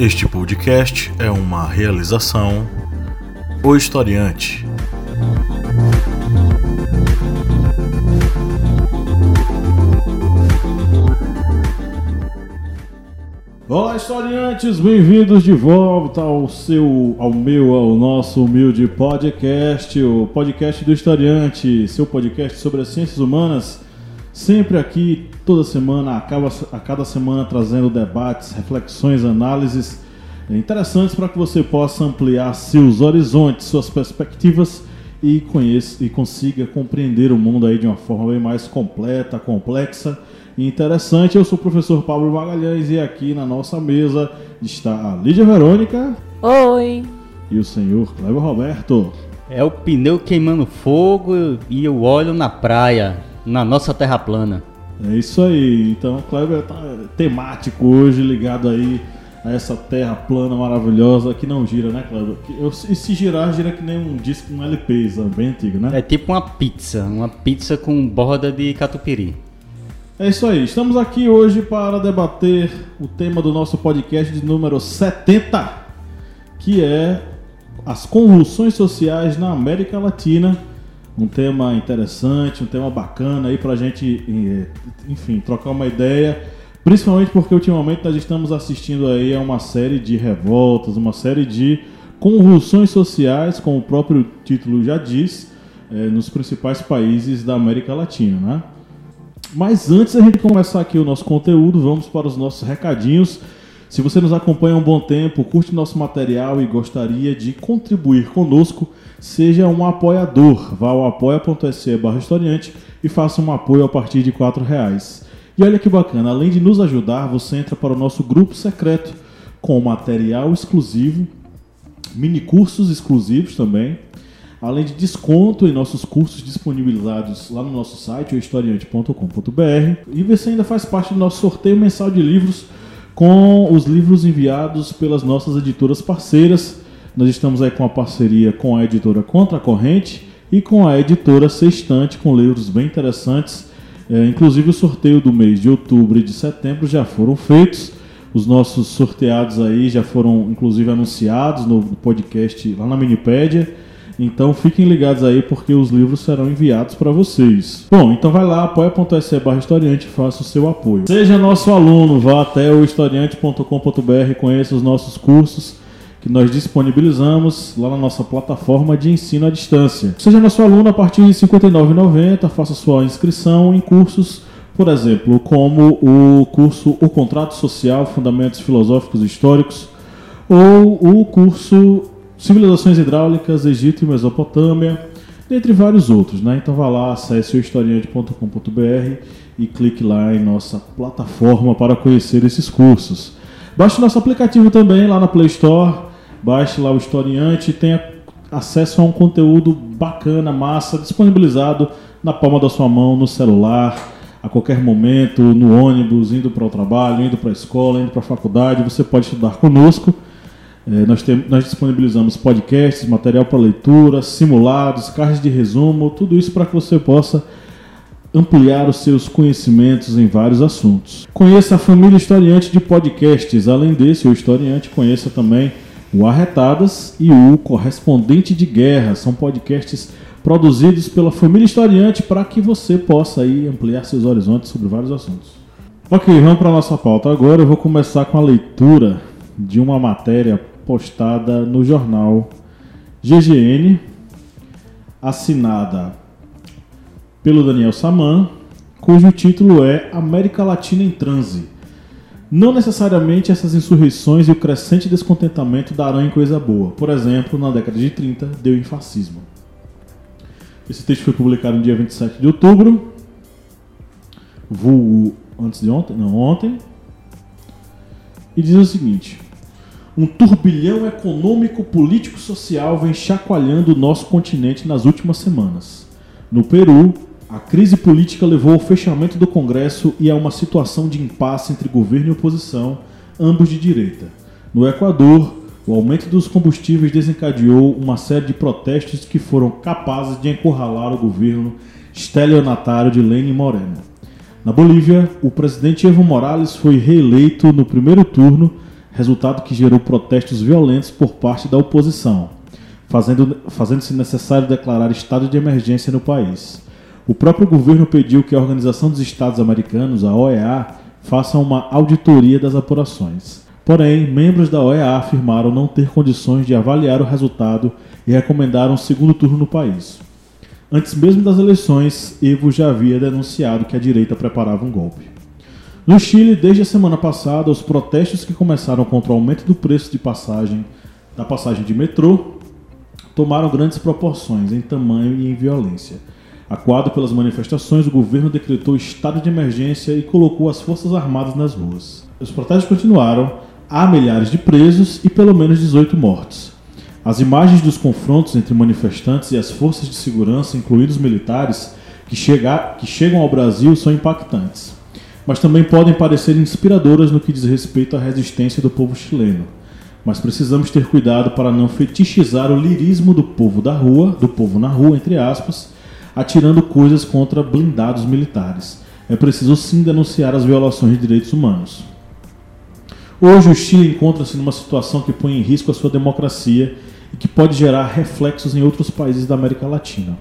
Este podcast é uma realização O Historiante. Olá, historiantes, bem-vindos de volta ao seu, ao meu, ao nosso humilde podcast, o podcast do historiante, seu podcast sobre as ciências humanas, sempre aqui toda semana, a cada, a cada semana trazendo debates, reflexões, análises interessantes para que você possa ampliar seus horizontes, suas perspectivas e conheça e consiga compreender o mundo aí de uma forma bem mais completa, complexa e interessante. Eu sou o professor Pablo Magalhães e aqui na nossa mesa está a Lídia Verônica. Oi! E o senhor Cleber Roberto. É o pneu queimando fogo e o óleo na praia, na nossa terra plana. É isso aí. Então o Kleber tá temático hoje, ligado aí a essa terra plana maravilhosa que não gira, né, Kleber? E se girar, gira que nem um disco, um LP, bem antigo, né? É tipo uma pizza, uma pizza com borda de catupiry. É isso aí. Estamos aqui hoje para debater o tema do nosso podcast de número 70, que é as convulsões sociais na América Latina um tema interessante, um tema bacana aí para a gente, eh, enfim, trocar uma ideia. Principalmente porque ultimamente nós estamos assistindo aí a uma série de revoltas, uma série de convulsões sociais, como o próprio título já diz, é, nos principais países da América Latina, né? Mas antes da gente começar aqui o nosso conteúdo, vamos para os nossos recadinhos. Se você nos acompanha há um bom tempo, curte nosso material e gostaria de contribuir conosco, seja um apoiador. Vá ao apoia.se barra historiante e faça um apoio a partir de R$ reais. E olha que bacana, além de nos ajudar, você entra para o nosso grupo secreto com material exclusivo, mini cursos exclusivos também, além de desconto em nossos cursos disponibilizados lá no nosso site, historiante.com.br. E você ainda faz parte do nosso sorteio mensal de livros com os livros enviados pelas nossas editoras parceiras. Nós estamos aí com a parceria com a editora Contra a Corrente e com a editora Sextante, com livros bem interessantes. É, inclusive o sorteio do mês de outubro e de setembro já foram feitos. Os nossos sorteados aí já foram inclusive anunciados no podcast lá na Minipédia. Então fiquem ligados aí porque os livros serão enviados para vocês. Bom, então vai lá, apoia.se barra historiante e faça o seu apoio. Seja nosso aluno, vá até o historiante.com.br, conheça os nossos cursos que nós disponibilizamos lá na nossa plataforma de ensino à distância. Seja nosso aluno a partir de R$ 59,90, faça sua inscrição em cursos, por exemplo, como o curso O Contrato Social, Fundamentos Filosóficos e Históricos, ou o curso Civilizações Hidráulicas, Egito e Mesopotâmia, dentre vários outros. Né? Então vá lá, acesse o historiante.com.br e clique lá em nossa plataforma para conhecer esses cursos. Baixe o nosso aplicativo também lá na Play Store, baixe lá o Historiante e tenha acesso a um conteúdo bacana, massa, disponibilizado na palma da sua mão, no celular, a qualquer momento, no ônibus, indo para o trabalho, indo para a escola, indo para a faculdade, você pode estudar conosco. É, nós, tem, nós disponibilizamos podcasts, material para leitura, simulados, cards de resumo, tudo isso para que você possa ampliar os seus conhecimentos em vários assuntos. Conheça a família historiante de podcasts. Além desse, o historiante conheça também o Arretadas e o Correspondente de Guerra. São podcasts produzidos pela família historiante para que você possa aí ampliar seus horizontes sobre vários assuntos. Ok, vamos para a nossa pauta. Agora eu vou começar com a leitura de uma matéria postada no jornal GGN, assinada pelo Daniel Saman, cujo título é América Latina em Transe. Não necessariamente essas insurreições e o crescente descontentamento darão em coisa boa. Por exemplo, na década de 30, deu em fascismo. Esse texto foi publicado no dia 27 de outubro, vulgo antes de ontem, não ontem, e diz o seguinte: um turbilhão econômico, político, social vem chacoalhando o nosso continente nas últimas semanas. No Peru, a crise política levou ao fechamento do Congresso e a uma situação de impasse entre governo e oposição, ambos de direita. No Equador, o aumento dos combustíveis desencadeou uma série de protestos que foram capazes de encurralar o governo estelionatário de Lenin Moreno. Na Bolívia, o presidente Evo Morales foi reeleito no primeiro turno resultado que gerou protestos violentos por parte da oposição, fazendo, fazendo-se necessário declarar estado de emergência no país. O próprio governo pediu que a Organização dos Estados Americanos, a OEA, faça uma auditoria das apurações. Porém, membros da OEA afirmaram não ter condições de avaliar o resultado e recomendaram um segundo turno no país. Antes mesmo das eleições, Evo já havia denunciado que a direita preparava um golpe. No Chile, desde a semana passada, os protestos que começaram contra o aumento do preço de passagem da passagem de metrô tomaram grandes proporções em tamanho e em violência. Aquado pelas manifestações, o governo decretou estado de emergência e colocou as forças armadas nas ruas. Os protestos continuaram, há milhares de presos e pelo menos 18 mortos. As imagens dos confrontos entre manifestantes e as forças de segurança, incluindo os militares, que, chega, que chegam ao Brasil são impactantes, mas também podem parecer inspiradoras no que diz respeito à resistência do povo chileno. Mas precisamos ter cuidado para não fetichizar o lirismo do povo da rua, do povo na rua, entre aspas, atirando coisas contra blindados militares. É preciso sim denunciar as violações de direitos humanos. Hoje o Chile encontra-se numa situação que põe em risco a sua democracia e que pode gerar reflexos em outros países da América Latina.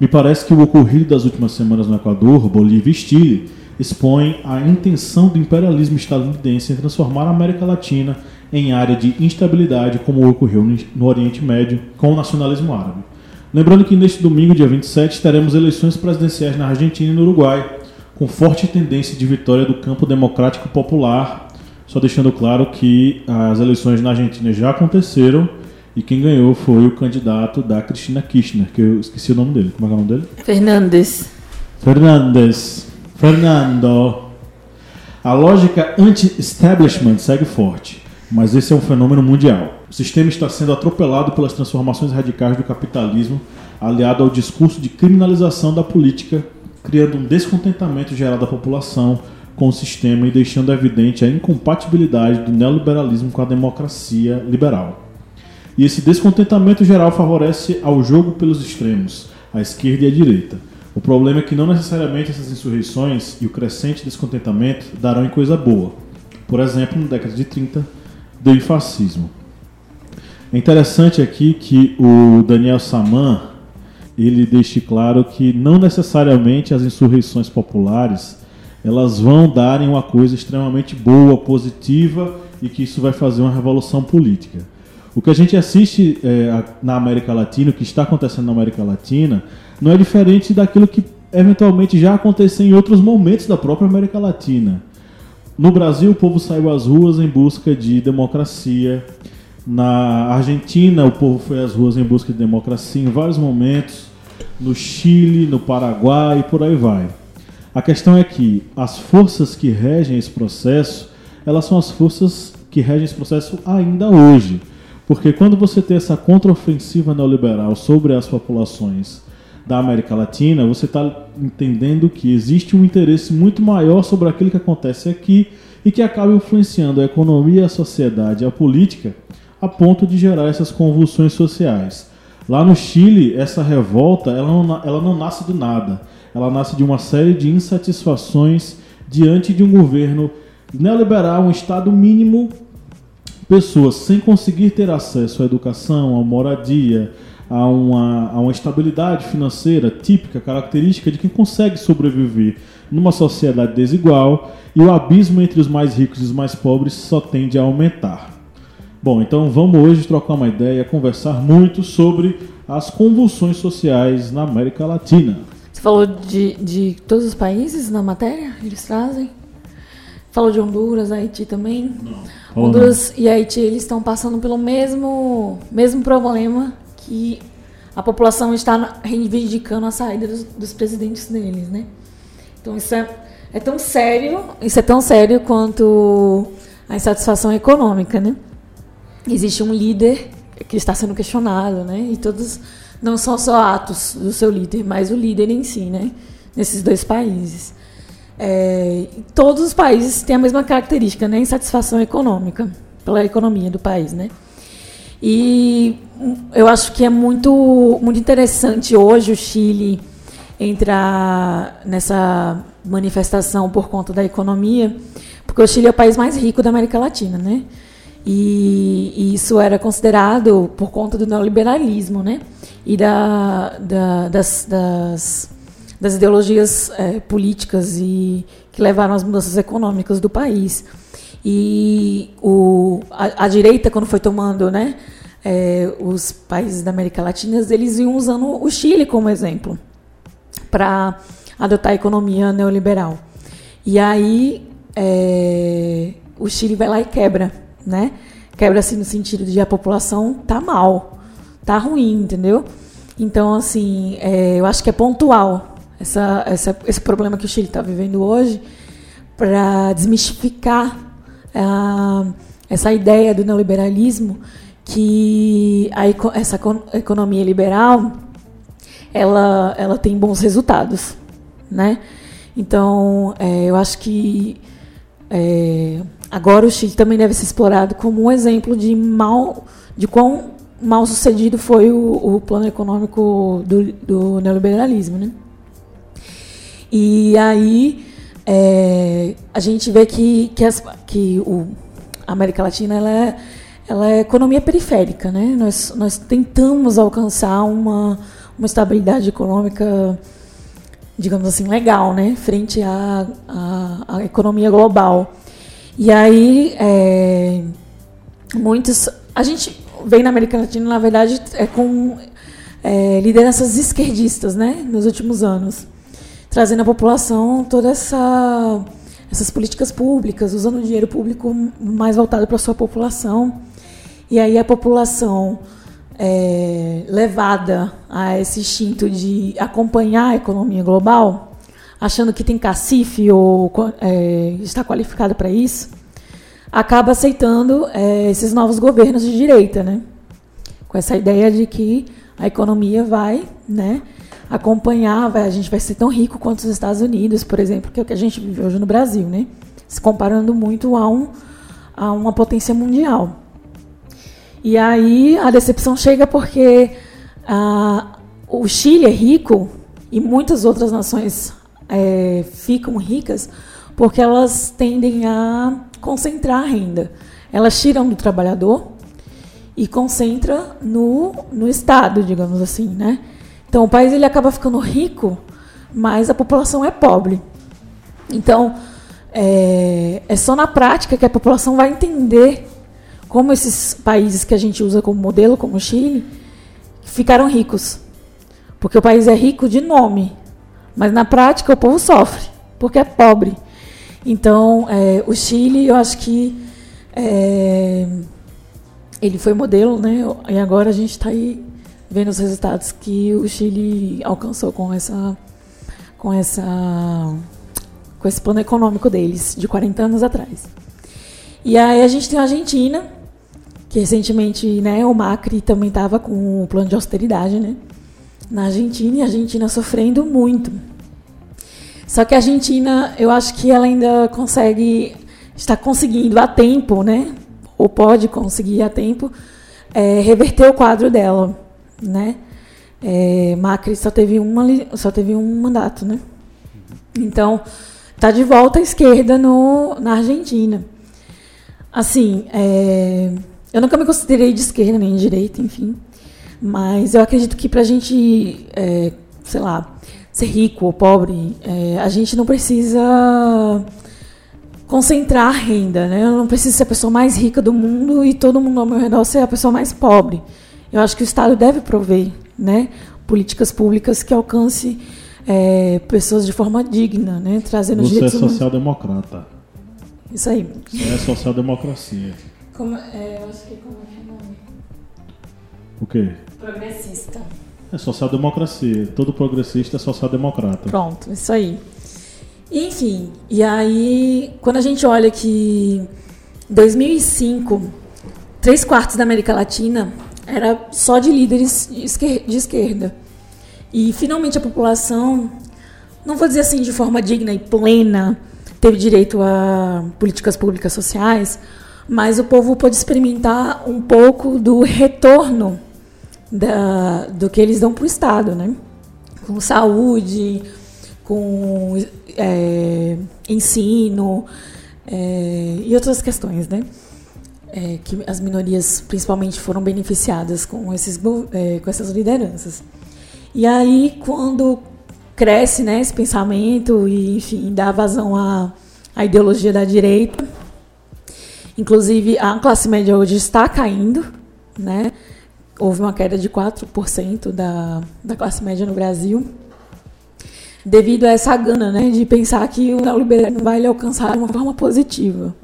Me parece que o ocorrido das últimas semanas no Equador, Bolívia e Chile expõe a intenção do imperialismo estadunidense em transformar a América Latina em área de instabilidade, como ocorreu no Oriente Médio com o nacionalismo árabe. Lembrando que neste domingo, dia 27, teremos eleições presidenciais na Argentina e no Uruguai, com forte tendência de vitória do campo democrático popular. Só deixando claro que as eleições na Argentina já aconteceram e quem ganhou foi o candidato da Cristina Kirchner, que eu esqueci o nome dele. Como é, é o nome dele? Fernandes. Fernandes. Fernando. A lógica anti-establishment segue forte, mas esse é um fenômeno mundial. O sistema está sendo atropelado pelas transformações radicais do capitalismo, aliado ao discurso de criminalização da política, criando um descontentamento geral da população com o sistema e deixando evidente a incompatibilidade do neoliberalismo com a democracia liberal. E esse descontentamento geral favorece ao jogo pelos extremos, a esquerda e a direita. O problema é que não necessariamente essas insurreições e o crescente descontentamento darão em coisa boa. Por exemplo, na década de 30, deu em fascismo. É interessante aqui que o Daniel Saman ele deixe claro que não necessariamente as insurreições populares elas vão darem uma coisa extremamente boa, positiva e que isso vai fazer uma revolução política. O que a gente assiste é, na América Latina, o que está acontecendo na América Latina, não é diferente daquilo que eventualmente já aconteceu em outros momentos da própria América Latina. No Brasil, o povo saiu às ruas em busca de democracia. Na Argentina, o povo foi às ruas em busca de democracia em vários momentos. No Chile, no Paraguai e por aí vai. A questão é que as forças que regem esse processo, elas são as forças que regem esse processo ainda hoje. Porque quando você tem essa contraofensiva neoliberal sobre as populações da América Latina, você está entendendo que existe um interesse muito maior sobre aquilo que acontece aqui e que acaba influenciando a economia, a sociedade, a política, a ponto de gerar essas convulsões sociais. Lá no Chile, essa revolta ela não, ela não nasce do nada. Ela nasce de uma série de insatisfações diante de um governo neoliberal, um Estado mínimo pessoas sem conseguir ter acesso à educação, à moradia, a uma, a uma estabilidade financeira típica, característica de quem consegue sobreviver numa sociedade desigual e o abismo entre os mais ricos e os mais pobres só tende a aumentar. Bom, então vamos hoje trocar uma ideia, conversar muito sobre as convulsões sociais na América Latina. Você falou de, de todos os países na matéria? Eles trazem? Falou de Honduras, Haiti também? Não. Honduras não. e Haiti eles estão passando pelo mesmo, mesmo problema que a população está reivindicando a saída dos, dos presidentes deles, né? Então isso é, é tão sério, isso é tão sério quanto a insatisfação econômica, né? Existe um líder que está sendo questionado, né? E todos não são só atos do seu líder, mas o líder em si, né? Nesses dois países. É, todos os países têm a mesma característica, né? Insatisfação econômica pela economia do país, né? E eu acho que é muito, muito interessante hoje o Chile entrar nessa manifestação por conta da economia, porque o Chile é o país mais rico da América Latina, né? E, e isso era considerado por conta do neoliberalismo, né? E da, da, das, das, das, ideologias é, políticas e que levaram às mudanças econômicas do país. E o, a, a direita, quando foi tomando, né? É, os países da América Latina, eles iam usando o Chile como exemplo para adotar a economia neoliberal. E aí é, o Chile vai lá e quebra, né? Quebra assim no sentido de a população tá mal, tá ruim, entendeu? Então assim, é, eu acho que é pontual essa, essa, esse problema que o Chile está vivendo hoje para desmistificar uh, essa ideia do neoliberalismo que a, essa economia liberal ela, ela tem bons resultados, né? Então, é, eu acho que é, agora o Chile também deve ser explorado como um exemplo de mal, de quão mal sucedido foi o, o plano econômico do, do, neoliberalismo, né? E aí é, a gente vê que, que, as, que o, a América Latina ela é, ela é economia periférica, né? Nós, nós tentamos alcançar uma uma estabilidade econômica, digamos assim, legal, né, frente à, à, à economia global. E aí, é, muitos. A gente vem na América Latina, na verdade, é com é, lideranças esquerdistas, né, nos últimos anos, trazendo à população toda essa essas políticas públicas, usando o dinheiro público mais voltado para a sua população. E aí a população é, levada a esse instinto de acompanhar a economia global, achando que tem cacife ou é, está qualificado para isso, acaba aceitando é, esses novos governos de direita, né? Com essa ideia de que a economia vai, né, acompanhar, vai, a gente vai ser tão rico quanto os Estados Unidos, por exemplo, que é o que a gente vive hoje no Brasil, né? Se comparando muito a, um, a uma potência mundial. E aí a decepção chega porque ah, o Chile é rico e muitas outras nações é, ficam ricas porque elas tendem a concentrar a renda. Elas tiram do trabalhador e concentra no, no Estado, digamos assim, né? Então o país ele acaba ficando rico, mas a população é pobre. Então é, é só na prática que a população vai entender como esses países que a gente usa como modelo, como o Chile, ficaram ricos. Porque o país é rico de nome, mas na prática o povo sofre, porque é pobre. Então, é, o Chile, eu acho que é, ele foi modelo, né? E agora a gente está aí vendo os resultados que o Chile alcançou com essa, com essa, com esse plano econômico deles de 40 anos atrás. E aí a gente tem a Argentina, que recentemente né, o Macri também estava com o plano de austeridade né, na Argentina, e a Argentina sofrendo muito. Só que a Argentina, eu acho que ela ainda consegue, está conseguindo a tempo, né, ou pode conseguir a tempo, é, reverter o quadro dela. Né? É, Macri só teve, uma, só teve um mandato. Né? Então, está de volta à esquerda no, na Argentina. Assim, é, eu nunca me considerei de esquerda nem de direita, enfim. Mas eu acredito que para a gente, é, sei lá, ser rico ou pobre, é, a gente não precisa concentrar a renda, né? Eu não preciso ser a pessoa mais rica do mundo e todo mundo ao meu redor ser a pessoa mais pobre. Eu acho que o Estado deve prover, né, políticas públicas que alcance é, pessoas de forma digna, né, trazendo Você direitos é social-democrata. Isso aí. Você é social-democracia. Como, é, eu acho que como é que é o nome? O quê? Progressista. É social-democracia. Todo progressista é social-democrata. Pronto, isso aí. Enfim, e aí, quando a gente olha que 2005, três quartos da América Latina era só de líderes de esquerda. E finalmente a população, não vou dizer assim de forma digna e plena, teve direito a políticas públicas sociais, mas o povo pôde experimentar um pouco do retorno da, do que eles dão para o Estado, né? com saúde, com é, ensino é, e outras questões, né? É, que as minorias principalmente foram beneficiadas com, esses, é, com essas lideranças. E aí, quando cresce né, esse pensamento e, enfim, dá vazão à, à ideologia da direita, inclusive a classe média hoje está caindo, né? Houve uma queda de 4% da, da classe média no Brasil devido a essa gana né, de pensar que o neoliberalismo vai lhe alcançar de uma forma positiva.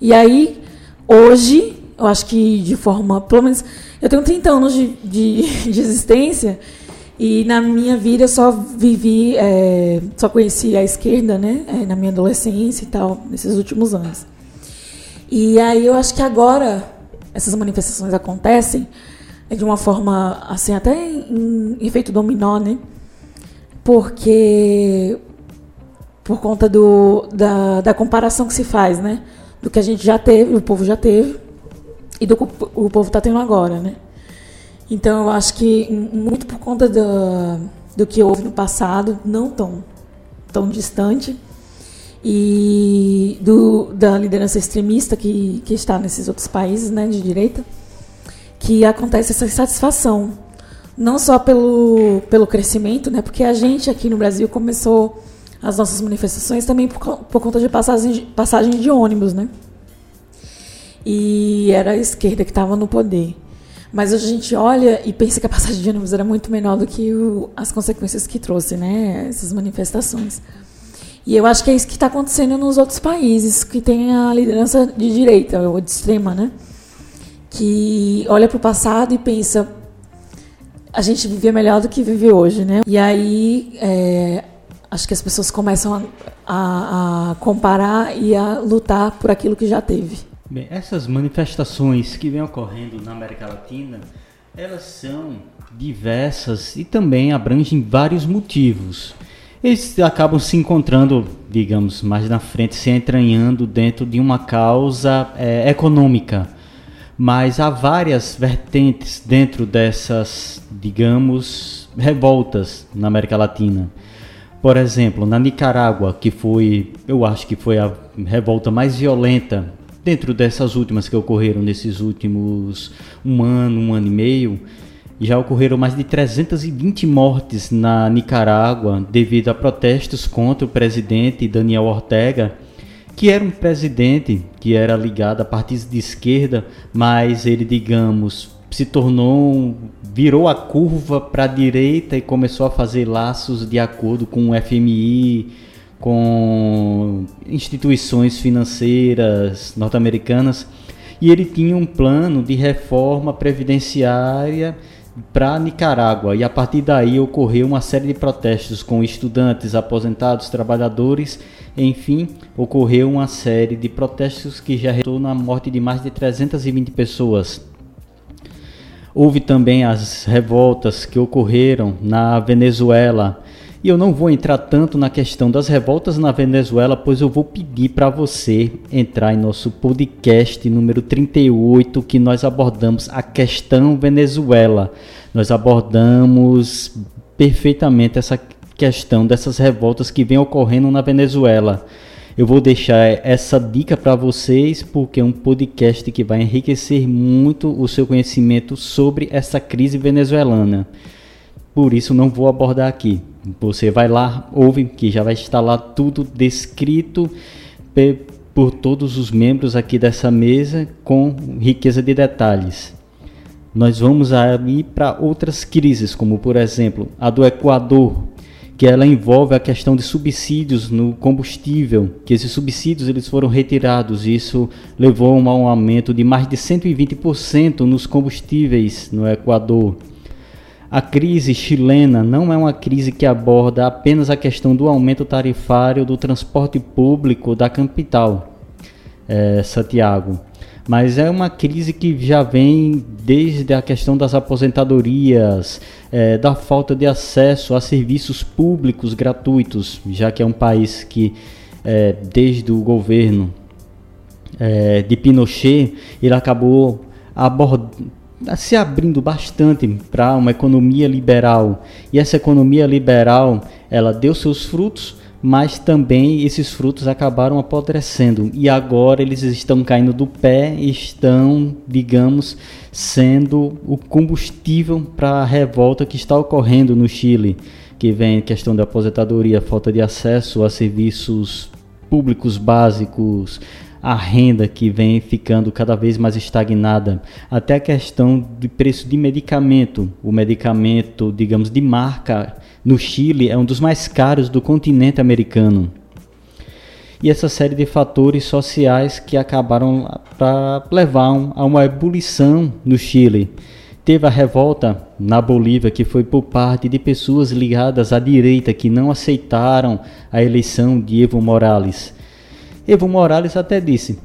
E aí, hoje, eu acho que de forma, pelo menos, eu tenho 30 anos de, de, de existência e na minha vida eu só vivi, é, só conheci a esquerda, né, é, na minha adolescência e tal, nesses últimos anos. E aí eu acho que agora essas manifestações acontecem é de uma forma, assim, até em, em efeito dominó, né? porque por conta do, da, da comparação que se faz, né? Do que a gente já teve, o povo já teve, e do que o povo está tendo agora, né? Então eu acho que muito por conta do, do que houve no passado, não tão, tão distante, e do, da liderança extremista que, que está nesses outros países né, de direita, que acontece essa insatisfação não só pelo, pelo crescimento, né, porque a gente aqui no Brasil começou as nossas manifestações também por, por conta de passagem, passagem de ônibus, né? E era a esquerda que estava no poder. Mas hoje a gente olha e pensa que a passagem de ônibus era muito menor do que o, as consequências que trouxe, né? Essas manifestações. E eu acho que é isso que está acontecendo nos outros países que tem a liderança de direita ou de extrema, né? Que olha para o passado e pensa, a gente vivia melhor do que vive hoje, né? E aí é, acho que as pessoas começam a, a, a, comparar e a lutar por aquilo que já teve. Bem, essas manifestações que vêm ocorrendo na América Latina, elas são diversas e também abrangem vários motivos. Eles acabam se encontrando, digamos, mais na frente, se entranhando dentro de uma causa é, econômica mas há várias vertentes dentro dessas, digamos, revoltas na América Latina. Por exemplo, na Nicarágua, que foi, eu acho que foi a revolta mais violenta dentro dessas últimas que ocorreram nesses últimos um ano, um ano e meio, já ocorreram mais de 320 mortes na Nicarágua devido a protestos contra o presidente Daniel Ortega que era um presidente que era ligado a partidos de esquerda, mas ele, digamos, se tornou, virou a curva para a direita e começou a fazer laços de acordo com o FMI, com instituições financeiras norte-americanas. E ele tinha um plano de reforma previdenciária para Nicarágua. E a partir daí ocorreu uma série de protestos com estudantes, aposentados, trabalhadores enfim, ocorreu uma série de protestos que já resultou na morte de mais de 320 pessoas. Houve também as revoltas que ocorreram na Venezuela. E eu não vou entrar tanto na questão das revoltas na Venezuela, pois eu vou pedir para você entrar em nosso podcast número 38, que nós abordamos a questão Venezuela. Nós abordamos perfeitamente essa questão dessas revoltas que vem ocorrendo na Venezuela. Eu vou deixar essa dica para vocês porque é um podcast que vai enriquecer muito o seu conhecimento sobre essa crise venezuelana. Por isso não vou abordar aqui. Você vai lá, ouve que já vai estar lá tudo descrito por todos os membros aqui dessa mesa com riqueza de detalhes. Nós vamos aí para outras crises, como por exemplo a do Equador, que ela envolve a questão de subsídios no combustível, que esses subsídios eles foram retirados, isso levou a um aumento de mais de 120% nos combustíveis no Equador. A crise chilena não é uma crise que aborda apenas a questão do aumento tarifário do transporte público da capital, é, Santiago mas é uma crise que já vem desde a questão das aposentadorias, é, da falta de acesso a serviços públicos gratuitos, já que é um país que, é, desde o governo de Pinochet, ele acabou se abrindo bastante para uma economia liberal. E essa economia liberal, ela deu seus frutos, mas também esses frutos acabaram apodrecendo e agora eles estão caindo do pé estão, digamos, sendo o combustível para a revolta que está ocorrendo no Chile, que vem questão da aposentadoria, falta de acesso a serviços públicos básicos, a renda que vem ficando cada vez mais estagnada, até a questão de preço de medicamento. O medicamento, digamos, de marca no Chile é um dos mais caros do continente americano. E essa série de fatores sociais que acabaram para levar a uma ebulição no Chile. Teve a revolta na Bolívia, que foi por parte de pessoas ligadas à direita que não aceitaram a eleição de Evo Morales. Evo Morales até disse: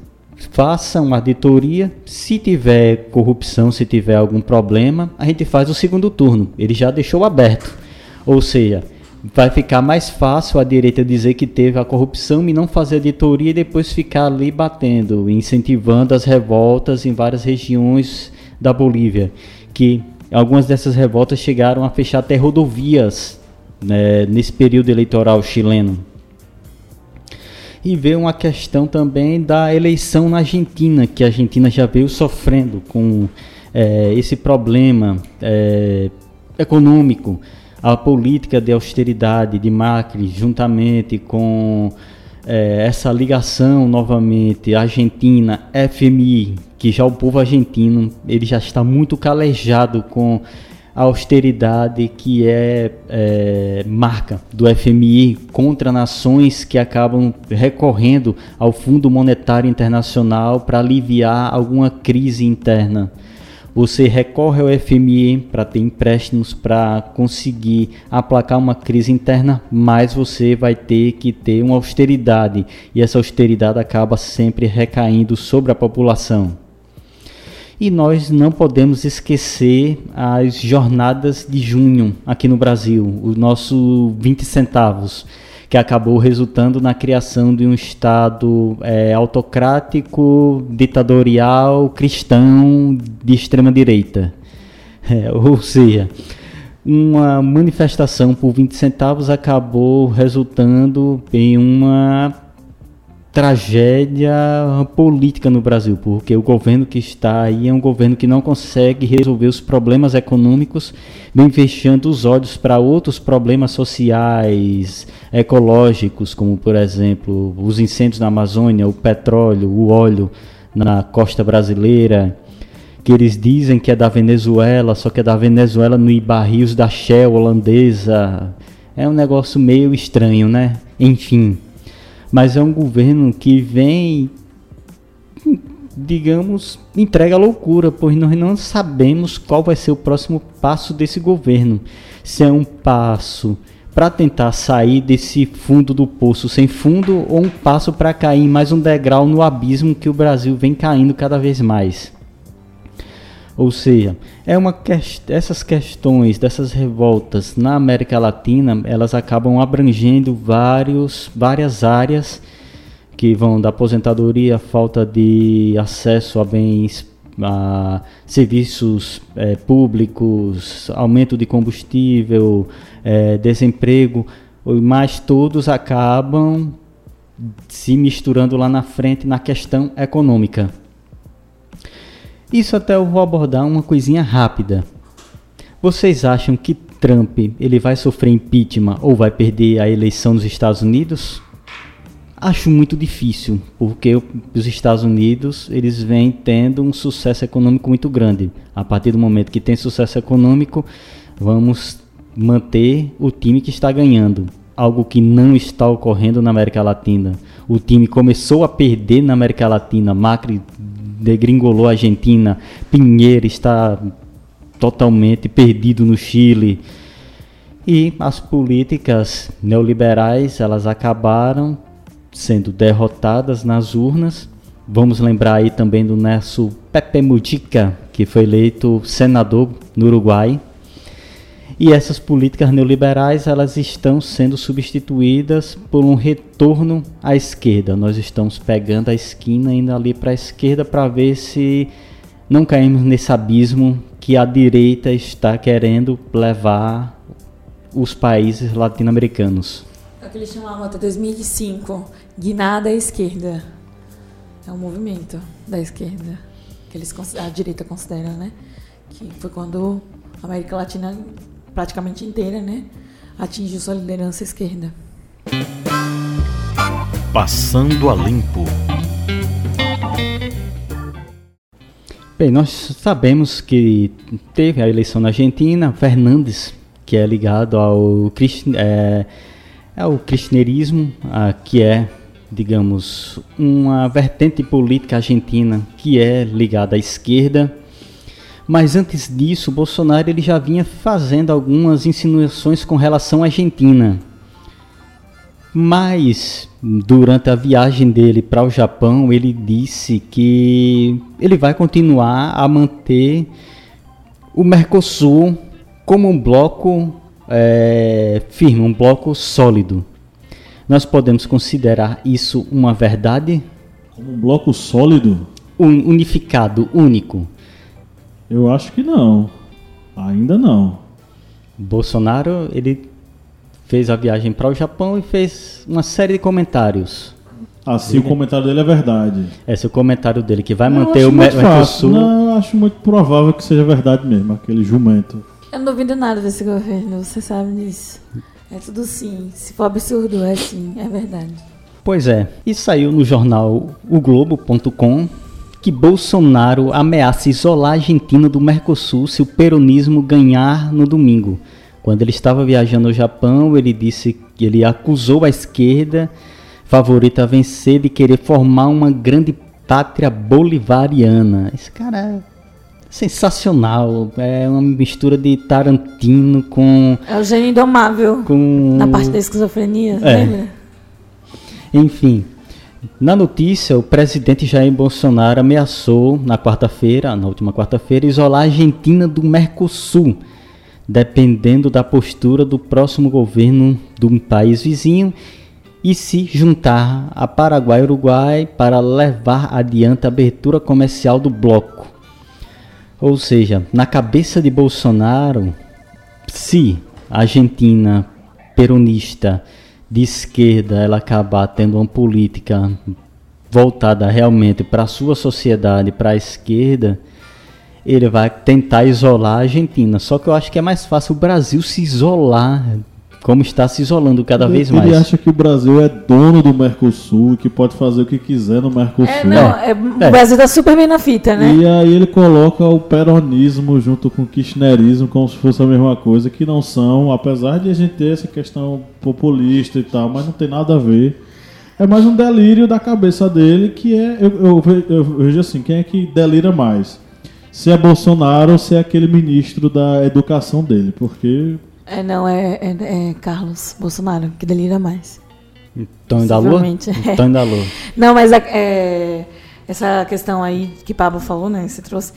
faça uma auditoria, se tiver corrupção, se tiver algum problema, a gente faz o segundo turno. Ele já deixou aberto. Ou seja, vai ficar mais fácil a direita dizer que teve a corrupção e não fazer auditoria e depois ficar ali batendo, incentivando as revoltas em várias regiões da Bolívia, que algumas dessas revoltas chegaram a fechar até rodovias né, nesse período eleitoral chileno e ver uma questão também da eleição na Argentina, que a Argentina já veio sofrendo com é, esse problema é, econômico, a política de austeridade de Macri, juntamente com é, essa ligação novamente Argentina, FMI, que já o povo argentino ele já está muito calejado com a austeridade que é, é, marca do FMI contra nações que acabam recorrendo ao Fundo Monetário Internacional para aliviar alguma crise interna. Você recorre ao FMI para ter empréstimos para conseguir aplacar uma crise interna, mas você vai ter que ter uma austeridade e essa austeridade acaba sempre recaindo sobre a população. E nós não podemos esquecer as jornadas de junho aqui no Brasil, o nosso 20 centavos, que acabou resultando na criação de um Estado é, autocrático, ditatorial, cristão, de extrema-direita. É, ou seja, uma manifestação por 20 centavos acabou resultando em uma tragédia política no Brasil, porque o governo que está aí é um governo que não consegue resolver os problemas econômicos, vem fechando os olhos para outros problemas sociais, ecológicos, como por exemplo os incêndios na Amazônia, o petróleo, o óleo na costa brasileira, que eles dizem que é da Venezuela, só que é da Venezuela no barris da Shell holandesa. É um negócio meio estranho, né? Enfim mas é um governo que vem, digamos, entrega loucura, pois nós não sabemos qual vai ser o próximo passo desse governo. Se é um passo para tentar sair desse fundo do poço sem fundo ou um passo para cair mais um degrau no abismo que o Brasil vem caindo cada vez mais. Ou seja, é uma essas questões dessas revoltas na América Latina, elas acabam abrangendo vários, várias áreas que vão da aposentadoria, falta de acesso a bens, a serviços é, públicos, aumento de combustível, é, desemprego, mas todos acabam se misturando lá na frente na questão econômica. Isso até eu vou abordar uma coisinha rápida. Vocês acham que Trump ele vai sofrer impeachment ou vai perder a eleição nos Estados Unidos? Acho muito difícil, porque os Estados Unidos eles vêm tendo um sucesso econômico muito grande. A partir do momento que tem sucesso econômico, vamos manter o time que está ganhando, algo que não está ocorrendo na América Latina. O time começou a perder na América Latina, Macri degringolou a Argentina, Pinheiro está totalmente perdido no Chile. E as políticas neoliberais, elas acabaram sendo derrotadas nas urnas. Vamos lembrar aí também do nosso Pepe Mujica, que foi eleito senador no Uruguai e essas políticas neoliberais elas estão sendo substituídas por um retorno à esquerda. Nós estamos pegando a esquina indo ali para a esquerda para ver se não caímos nesse abismo que a direita está querendo levar os países latino-americanos. É o que eles chamavam até 2005, guinada à esquerda. É um movimento da esquerda, que eles, a direita considera, né? Que foi quando a América Latina praticamente inteira, né? Atingiu sua liderança esquerda. Passando a limpo. Bem, nós sabemos que teve a eleição na Argentina, Fernandes, que é ligado ao, é, ao cristianismo, que é, digamos, uma vertente política argentina que é ligada à esquerda. Mas antes disso, Bolsonaro ele já vinha fazendo algumas insinuações com relação à Argentina. Mas durante a viagem dele para o Japão, ele disse que ele vai continuar a manter o Mercosul como um bloco é, firme, um bloco sólido. Nós podemos considerar isso uma verdade? Como um bloco sólido? Un, unificado, único. Eu acho que não. Ainda não. Bolsonaro, ele fez a viagem para o Japão e fez uma série de comentários. Ah, se o comentário dele é verdade. Esse é o comentário dele, que vai manter o Mercosul. Não, eu acho muito provável que seja verdade mesmo, aquele jumento. Eu não duvido nada desse governo, você sabe disso. É tudo sim. Se for absurdo, é sim, é verdade. Pois é. E saiu no jornal o Globo.com que Bolsonaro ameaça isolar a Argentina do Mercosul se o peronismo ganhar no domingo. Quando ele estava viajando ao Japão, ele disse que ele acusou a esquerda favorita a vencer de querer formar uma grande pátria bolivariana. Esse cara é sensacional. É uma mistura de Tarantino com. É o gênio indomável. Com... Na parte da esquizofrenia, é. lembra? Enfim. Na notícia, o presidente Jair Bolsonaro ameaçou na quarta-feira, na última quarta-feira, isolar a Argentina do Mercosul dependendo da postura do próximo governo do país vizinho e se juntar a Paraguai e Uruguai para levar adiante a abertura comercial do bloco. Ou seja, na cabeça de Bolsonaro, se a Argentina peronista de esquerda ela acabar tendo uma política voltada realmente para a sua sociedade, para a esquerda, ele vai tentar isolar a Argentina. Só que eu acho que é mais fácil o Brasil se isolar, como está se isolando cada ele, vez mais. Ele acha que o Brasil é dono do Mercosul, que pode fazer o que quiser no Mercosul. É, não, é, é. o Brasil está super bem na fita, né? E aí ele coloca o peronismo junto com o kirchnerismo como se fosse a mesma coisa, que não são, apesar de a gente ter essa questão populista e tal, mas não tem nada a ver. É mais um delírio da cabeça dele, que é. Eu, eu, eu vejo assim, quem é que delira mais? se é Bolsonaro ou se é aquele ministro da educação dele, porque. É, não, é, é, é Carlos Bolsonaro, que delira mais. Tony da Lua? É. Tony da Lua. Não, mas é, essa questão aí que Pablo falou, né? Você trouxe.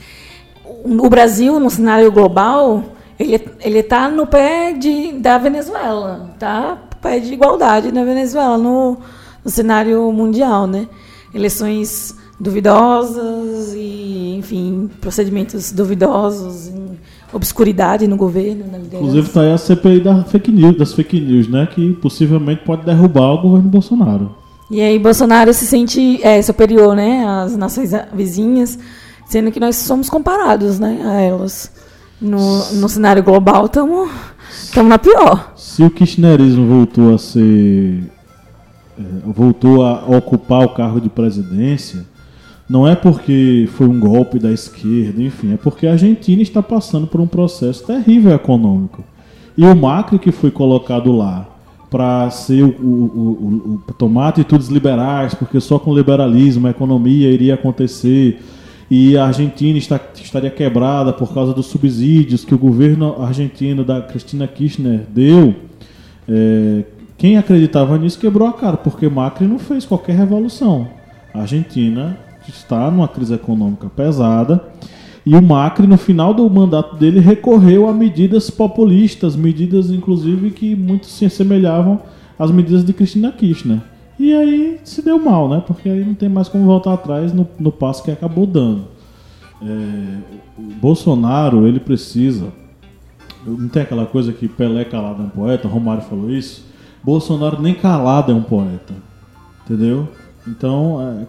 O Brasil, no cenário global, ele, ele tá no pé de, da Venezuela, tá? Pé de igualdade na Venezuela, no, no cenário mundial, né? Eleições duvidosas e, enfim, procedimentos duvidosos, obscuridade no governo, na liderança. Inclusive está aí a CPI da fake news, das fake news, né, que possivelmente pode derrubar o governo Bolsonaro. E aí Bolsonaro se sente é, superior, né, às nações vizinhas, sendo que nós somos comparados, né, a elas. No, no cenário global estamos na pior. Se o kirchnerismo voltou a ser é, voltou a ocupar o cargo de presidência, não é porque foi um golpe da esquerda, enfim, é porque a Argentina está passando por um processo terrível econômico. E o Macri, que foi colocado lá para ser o, o, o, o, tomar atitudes liberais, porque só com liberalismo a economia iria acontecer, e a Argentina está, estaria quebrada por causa dos subsídios que o governo argentino da Cristina Kirchner deu. É, quem acreditava nisso quebrou a cara, porque Macri não fez qualquer revolução. A Argentina está numa crise econômica pesada. E o Macri, no final do mandato dele, recorreu a medidas populistas, medidas inclusive que muito se assemelhavam às medidas de Cristina Kirchner. E aí se deu mal, né? Porque aí não tem mais como voltar atrás no, no passo que acabou dando. é, o Bolsonaro, ele precisa. Não tem aquela coisa que Pelé calado é um poeta, Romário falou isso. Bolsonaro nem calado é um poeta. Entendeu? Então, é,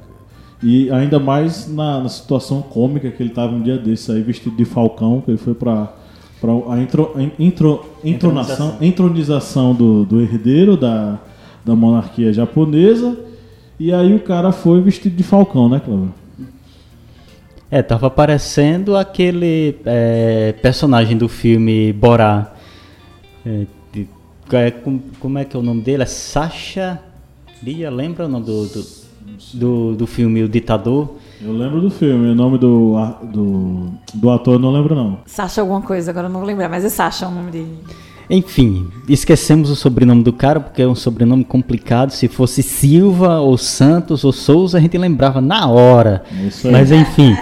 e ainda mais na, na situação cômica que ele estava um dia desse aí, vestido de falcão, que ele foi para a intro, intro, entronação, entronização do, do herdeiro da, da monarquia japonesa. E aí o cara foi vestido de falcão, né, Cláudio? É, tava parecendo aquele é, personagem do filme Borá. É, de, é, como é que é o nome dele? É Sasha Lia, lembra o nome do, do, do, do filme O Ditador? Eu lembro do filme, o nome do, do, do ator eu não lembro não. Sasha alguma coisa, agora eu não vou lembrar, mas é Sasha o nome dele. Enfim, esquecemos o sobrenome do cara porque é um sobrenome complicado. Se fosse Silva ou Santos ou Souza, a gente lembrava na hora. É isso aí. Mas enfim.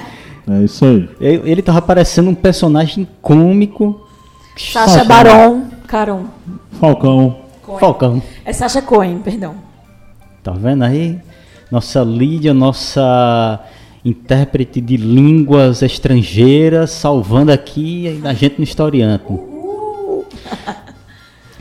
É isso aí. Ele tava parecendo um personagem cômico. Sasha Baron Caron. Falcão. Cohen. Falcão. É Sasha Cohen, perdão. Tá vendo aí? Nossa Lídia, nossa intérprete de línguas estrangeiras, salvando aqui a gente no historiante.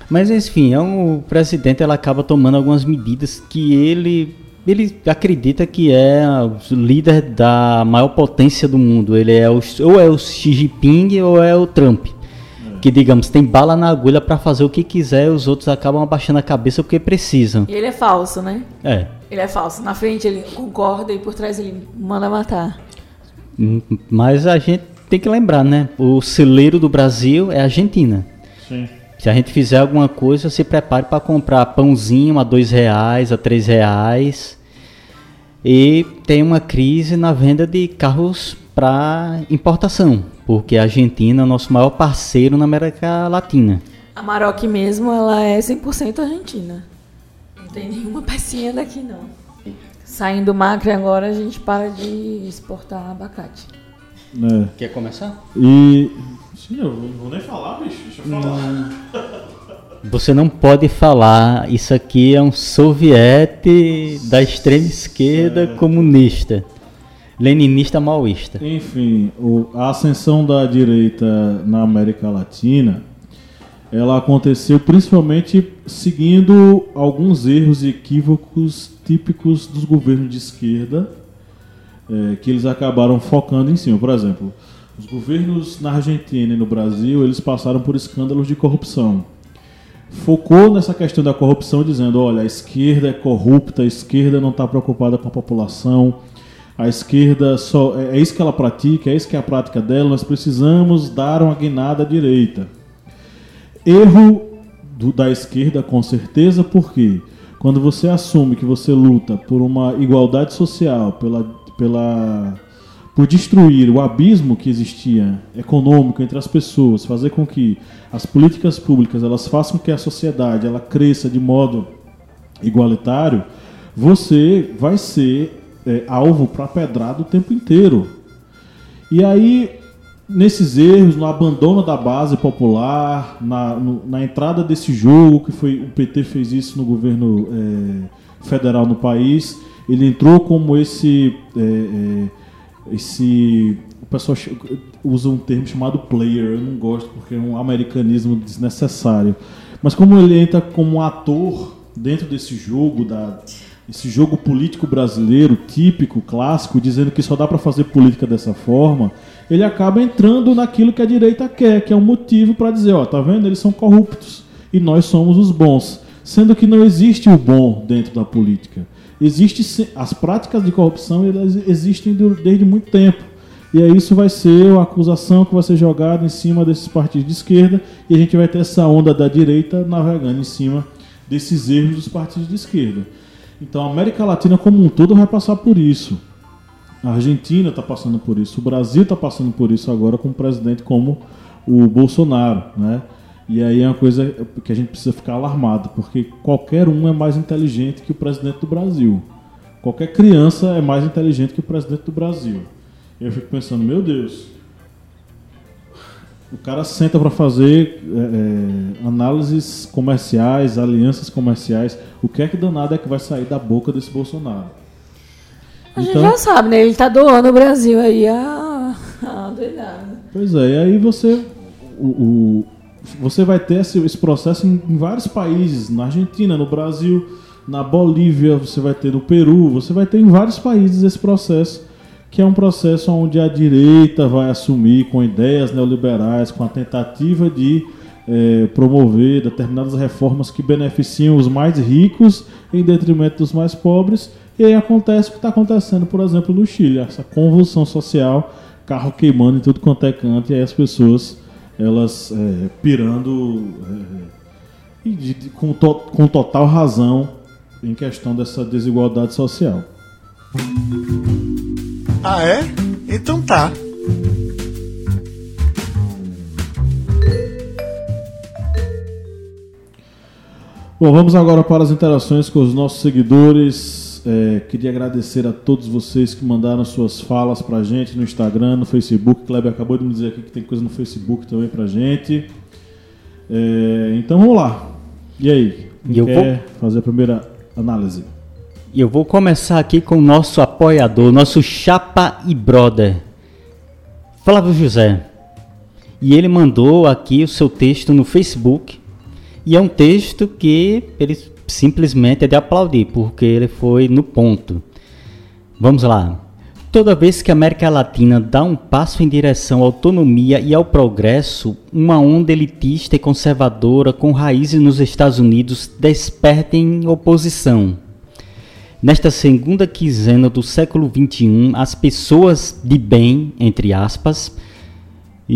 Mas enfim, é um, o presidente ela acaba tomando algumas medidas que ele ele acredita que é o líder da maior potência do mundo. Ele é o, ou é o Xi Jinping ou é o Trump. É. Que, digamos, tem bala na agulha para fazer o que quiser e os outros acabam abaixando a cabeça porque precisam. E ele é falso, né? É. Ele é falso. Na frente ele concorda e por trás ele manda matar. Hum, mas a gente tem que lembrar, né? O celeiro do Brasil é a Argentina. Sim. Se a gente fizer alguma coisa, se prepare para comprar pãozinho a dois reais, a três reais. E tem uma crise na venda de carros para importação, porque a Argentina é o nosso maior parceiro na América Latina. A Maroc mesmo, ela é 100% argentina. Não tem nenhuma pecinha daqui não. Saindo do Macri agora, a gente para de exportar abacate. É. Quer começar? E Sim, eu não vou nem falar, bicho. Deixa eu falar. Você não pode falar, isso aqui é um soviete da extrema esquerda é. comunista, leninista maoísta. Enfim, o, a ascensão da direita na América Latina, ela aconteceu principalmente seguindo alguns erros e equívocos típicos dos governos de esquerda, é, que eles acabaram focando em cima. Por exemplo, os governos na Argentina e no Brasil, eles passaram por escândalos de corrupção. Focou nessa questão da corrupção dizendo, olha, a esquerda é corrupta, a esquerda não está preocupada com a população, a esquerda só é, é isso que ela pratica, é isso que é a prática dela, nós precisamos dar uma guinada à direita. Erro do, da esquerda, com certeza, porque quando você assume que você luta por uma igualdade social, pela, pela por destruir o abismo que existia econômico entre as pessoas, fazer com que as políticas públicas elas façam com que a sociedade ela cresça de modo igualitário, você vai ser é, alvo para pedrada o tempo inteiro. E aí, nesses erros, no abandono da base popular, na, no, na entrada desse jogo, que foi o PT fez isso no governo é, federal no país, ele entrou como esse é, esse o pessoal usa um termo chamado player, eu não gosto porque é um americanismo desnecessário. Mas como ele entra como um ator dentro desse jogo da esse jogo político brasileiro típico, clássico, dizendo que só dá para fazer política dessa forma, ele acaba entrando naquilo que a direita quer, que é um motivo para dizer, ó, tá vendo? Eles são corruptos e nós somos os bons, sendo que não existe o bom dentro da política existe as práticas de corrupção elas existem desde muito tempo. E aí isso vai ser a acusação que vai ser jogada em cima desses partidos de esquerda e a gente vai ter essa onda da direita navegando em cima desses erros dos partidos de esquerda. Então a América Latina como um todo vai passar por isso. A Argentina está passando por isso, o Brasil está passando por isso agora com um presidente como o Bolsonaro, né? E aí é uma coisa que a gente precisa ficar alarmado, porque qualquer um é mais inteligente que o presidente do Brasil. Qualquer criança é mais inteligente que o presidente do Brasil. Eu fico pensando, meu Deus, o cara senta para fazer é, é, análises comerciais, alianças comerciais. O que é que danado é que vai sair da boca desse Bolsonaro? A então, gente já sabe, né? Ele está doando o Brasil aí a, Pois é, e aí você. O, o- você vai ter esse, esse processo em, em vários países, na Argentina, no Brasil, na Bolívia, você vai ter no Peru, você vai ter em vários países esse processo, que é um processo onde a direita vai assumir com ideias neoliberais, com a tentativa de eh, promover determinadas reformas que beneficiam os mais ricos em detrimento dos mais pobres. E aí acontece o que está acontecendo, por exemplo, no Chile, essa convulsão social, carro queimando em tudo quanto é canto, e aí as pessoas elas eh, pirando e de- de- com, to- com total razão em questão dessa desigualdade social. Ah, é? Então tá. Bom, vamos agora para as interações com os nossos seguidores. É, queria agradecer a todos vocês que mandaram suas falas pra gente no Instagram, no Facebook. Kleber acabou de me dizer aqui que tem coisa no Facebook também pra gente. É, então vamos lá. E aí? Quem eu quer fazer a primeira análise? E eu vou começar aqui com o nosso apoiador, nosso chapa e brother, Flávio José. E ele mandou aqui o seu texto no Facebook. E é um texto que ele simplesmente é de aplaudir, porque ele foi no ponto. Vamos lá. Toda vez que a América Latina dá um passo em direção à autonomia e ao progresso, uma onda elitista e conservadora com raízes nos Estados Unidos desperta em oposição. Nesta segunda quinzena do século XXI, as pessoas de bem, entre aspas,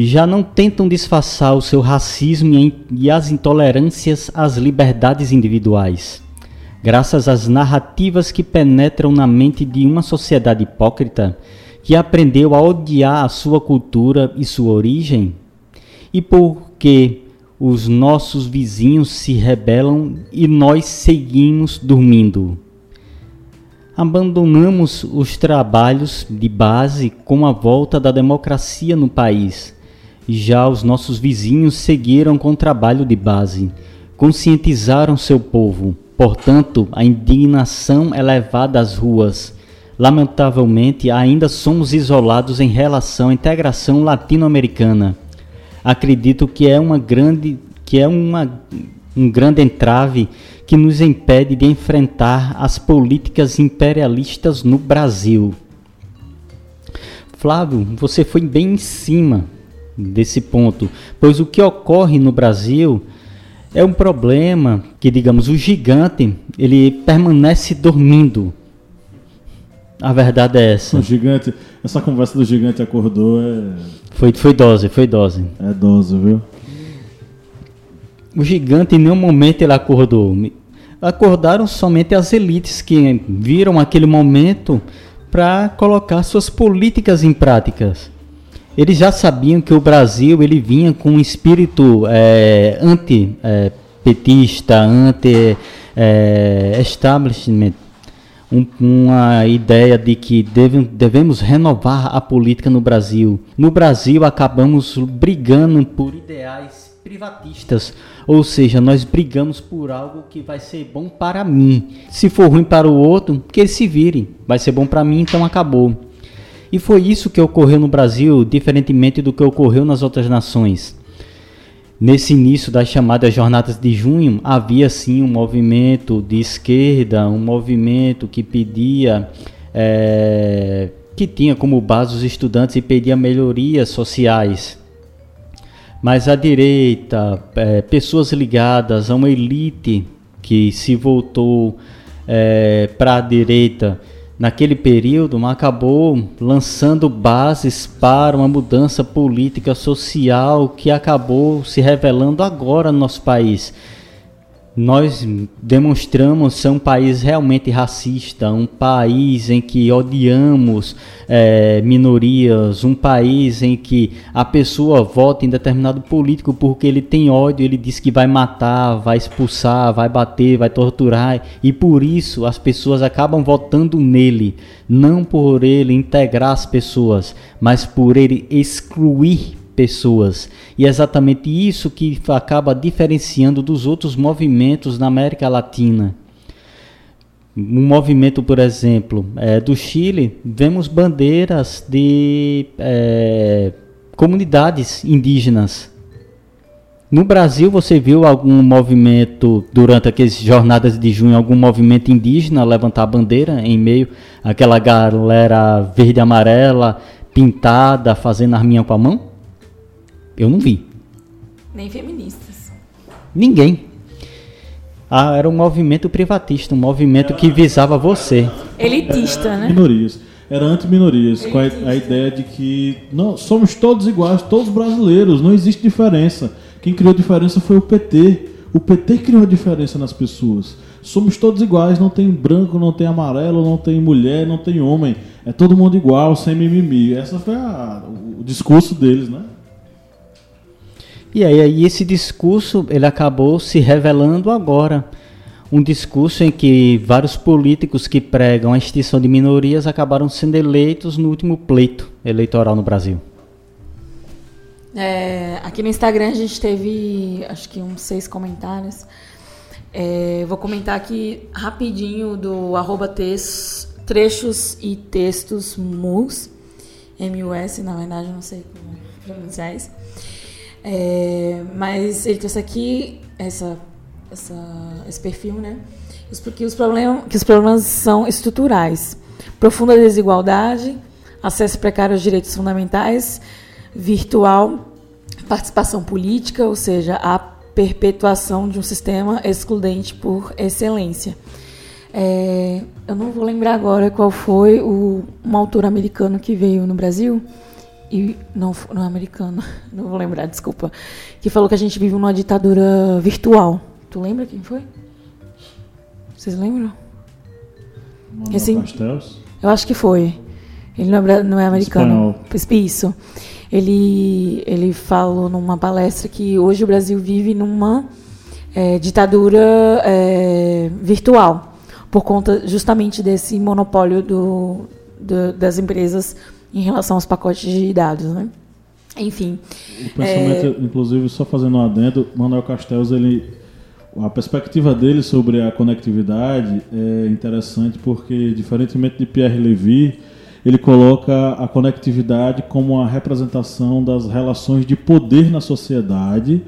já não tentam disfarçar o seu racismo e e as intolerâncias às liberdades individuais. Graças às narrativas que penetram na mente de uma sociedade hipócrita que aprendeu a odiar a sua cultura e sua origem, e porque os nossos vizinhos se rebelam e nós seguimos dormindo. Abandonamos os trabalhos de base com a volta da democracia no país. Já os nossos vizinhos seguiram com o trabalho de base, conscientizaram seu povo. Portanto, a indignação é levada às ruas. Lamentavelmente, ainda somos isolados em relação à integração latino-americana. Acredito que é uma grande que é uma, um grande entrave que nos impede de enfrentar as políticas imperialistas no Brasil. Flávio, você foi bem em cima desse ponto, pois o que ocorre no Brasil é um problema que, digamos, o gigante ele permanece dormindo. A verdade é essa. O gigante, essa conversa do gigante acordou é, Foi, foi dose, foi dose. é dose, viu? O gigante em nenhum momento ele acordou. Acordaram somente as elites que viram aquele momento para colocar suas políticas em práticas. Eles já sabiam que o Brasil ele vinha com um espírito é, anti-petista, anti-establishment, um, uma ideia de que deve, devemos renovar a política no Brasil. No Brasil, acabamos brigando por ideais privatistas, ou seja, nós brigamos por algo que vai ser bom para mim. Se for ruim para o outro, que ele se vire. Vai ser bom para mim, então acabou. E foi isso que ocorreu no Brasil, diferentemente do que ocorreu nas outras nações. Nesse início das chamadas jornadas de junho, havia sim um movimento de esquerda, um movimento que pedia, eh, que tinha como base os estudantes e pedia melhorias sociais. Mas a direita, eh, pessoas ligadas a uma elite que se voltou para a direita naquele período, acabou lançando bases para uma mudança política social que acabou se revelando agora no nosso país. Nós demonstramos ser um país realmente racista, um país em que odiamos eh, minorias, um país em que a pessoa vota em determinado político porque ele tem ódio, ele diz que vai matar, vai expulsar, vai bater, vai torturar, e por isso as pessoas acabam votando nele, não por ele integrar as pessoas, mas por ele excluir pessoas. E é exatamente isso que acaba diferenciando dos outros movimentos na América Latina. Um movimento, por exemplo, é, do Chile, vemos bandeiras de é, comunidades indígenas. No Brasil, você viu algum movimento, durante aquelas jornadas de junho, algum movimento indígena levantar a bandeira em meio àquela galera verde e amarela, pintada, fazendo arminha com a mão? Eu não vi. Nem feministas. Ninguém. Ah, era um movimento privatista, um movimento que visava você. Elitista, né? Minorias. Era anti-minorias, com a, a ideia de que não, somos todos iguais, todos brasileiros, não existe diferença. Quem criou a diferença foi o PT. O PT criou a diferença nas pessoas. Somos todos iguais, não tem branco, não tem amarelo, não tem mulher, não tem homem. É todo mundo igual, sem mimimi. Essa foi a, o discurso deles, né? E aí, aí esse discurso ele acabou se revelando agora. Um discurso em que vários políticos que pregam a extinção de minorias acabaram sendo eleitos no último pleito eleitoral no Brasil. É, aqui no Instagram a gente teve, acho que uns seis comentários. É, vou comentar aqui rapidinho do arroba trechos e textos mus, M-U-S, na verdade, não sei como pronunciar isso. É, mas ele trouxe aqui essa, essa, esse perfil, né? Que os, problemas, que os problemas são estruturais. Profunda desigualdade, acesso precário aos direitos fundamentais, virtual, participação política, ou seja, a perpetuação de um sistema excludente por excelência. É, eu não vou lembrar agora qual foi o, um autor americano que veio no Brasil, e não, não é americano, não vou lembrar, desculpa, que falou que a gente vive numa ditadura virtual. Tu lembra quem foi? Vocês lembram? Esse, eu acho que foi. Ele não é, não é americano. Espanhol. Isso. Ele, ele falou numa palestra que hoje o Brasil vive numa é, ditadura é, virtual, por conta justamente desse monopólio do, do, das empresas em relação aos pacotes de dados. Né? Enfim. O pensamento, é... inclusive, só fazendo um adendo, Manuel Castells, ele, a perspectiva dele sobre a conectividade é interessante porque, diferentemente de Pierre Levy, ele coloca a conectividade como a representação das relações de poder na sociedade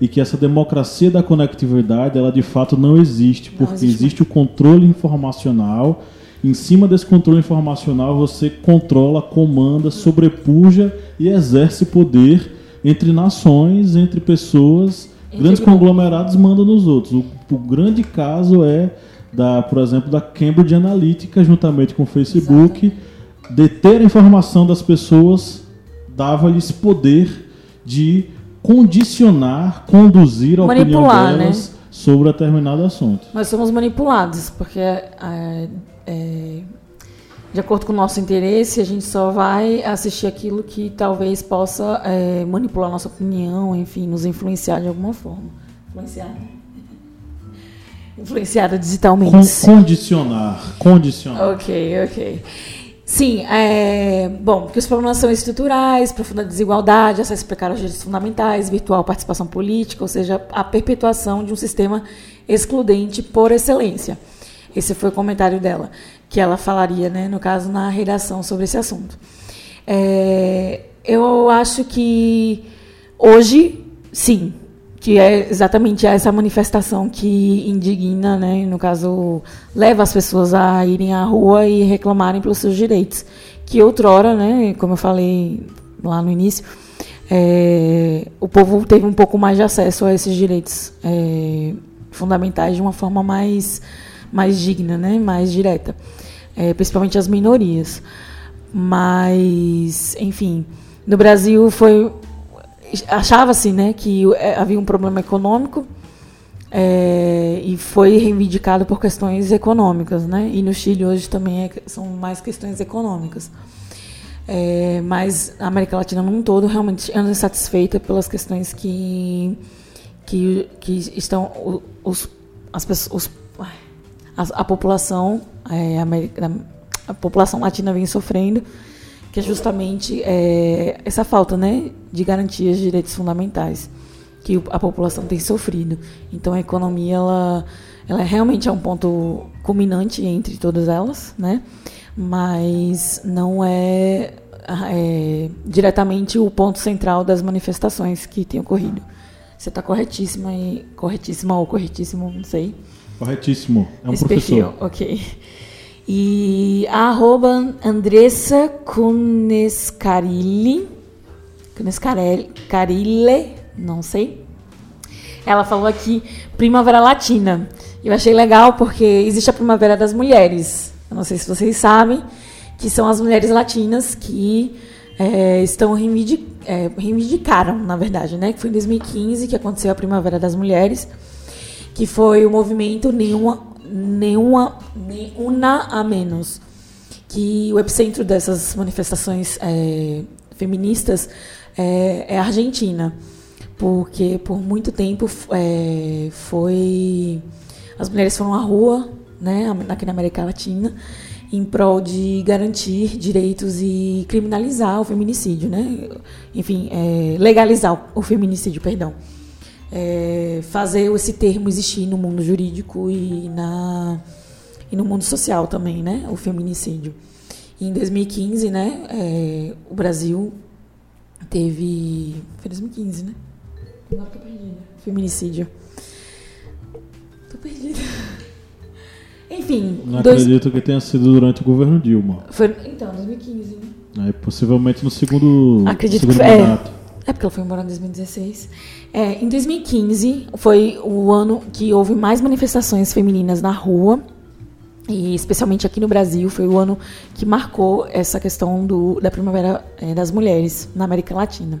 e que essa democracia da conectividade ela de fato não existe porque não existe. existe o controle informacional em cima desse controle informacional você controla comanda sobrepuja e exerce poder entre nações entre pessoas grandes conglomerados mandam nos outros o, o grande caso é da por exemplo da Cambridge Analytica juntamente com o Facebook Exatamente deter a informação das pessoas dava-lhes poder de condicionar, conduzir a Manipular, opinião delas né? sobre determinado assunto. Nós somos manipulados, porque é, é, de acordo com o nosso interesse, a gente só vai assistir aquilo que talvez possa é, manipular nossa opinião, enfim, nos influenciar de alguma forma. Influenciar, né? Influenciada digitalmente. Con condicionar, condicionar. Ok, ok. Sim, é, bom, que os problemas são estruturais, profunda desigualdade, acesso precário aos direitos fundamentais, virtual participação política, ou seja, a perpetuação de um sistema excludente por excelência. Esse foi o comentário dela, que ela falaria, né, no caso, na redação sobre esse assunto. É, eu acho que hoje, sim, que é exatamente essa manifestação que indigna, né, no caso, leva as pessoas a irem à rua e reclamarem pelos seus direitos. Que outrora, né, como eu falei lá no início, é, o povo teve um pouco mais de acesso a esses direitos é, fundamentais de uma forma mais, mais digna, né, mais direta, é, principalmente as minorias. Mas, enfim, no Brasil foi achava-se né, que é, havia um problema econômico é, e foi reivindicado por questões econômicas. Né? E no Chile hoje também é, são mais questões econômicas. É, mas a América Latina num todo realmente anda insatisfeita pelas questões que, que, que estão os, as pessoas, a, a população é, a, a população latina vem sofrendo que é justamente é, essa falta né, de garantias de direitos fundamentais que a população tem sofrido. Então a economia ela, ela realmente é um ponto culminante entre todas elas, né? mas não é é, diretamente o ponto central das manifestações que têm ocorrido. Você está corretíssima e corretíssima ou corretíssimo, não sei. Corretíssimo. É um Esse professor. ok. E a arroba Andressa Cunescarilli, Cunescarile, não sei. Ela falou aqui Primavera Latina. Eu achei legal porque existe a Primavera das Mulheres. Eu não sei se vocês sabem, que são as mulheres latinas que é, estão reivindic, é, reivindicaram, na verdade, né? Que foi em 2015 que aconteceu a Primavera das Mulheres, que foi o movimento nenhuma, nenhuma, nenhuma a menos, que o epicentro dessas manifestações é, feministas é, é a Argentina, porque por muito tempo é, foi as mulheres foram à rua, né, aqui na América Latina, em prol de garantir direitos e criminalizar o feminicídio, né? Enfim, é, legalizar o feminicídio, perdão. É, fazer esse termo existir no mundo jurídico e, na, e no mundo social também, né? O feminicídio. E em 2015, né? É, o Brasil teve. Foi 2015, né? Agora tô perdida. Feminicídio. Tô perdida. Enfim. Não dois- acredito que tenha sido durante o governo Dilma. Foi, então, 2015, né? Aí, possivelmente no segundo, Acredito segundo que foi- é. É porque ela foi embora em 2016. É, em 2015 foi o ano que houve mais manifestações femininas na rua. E especialmente aqui no Brasil, foi o ano que marcou essa questão do, da Primavera eh, das Mulheres na América Latina.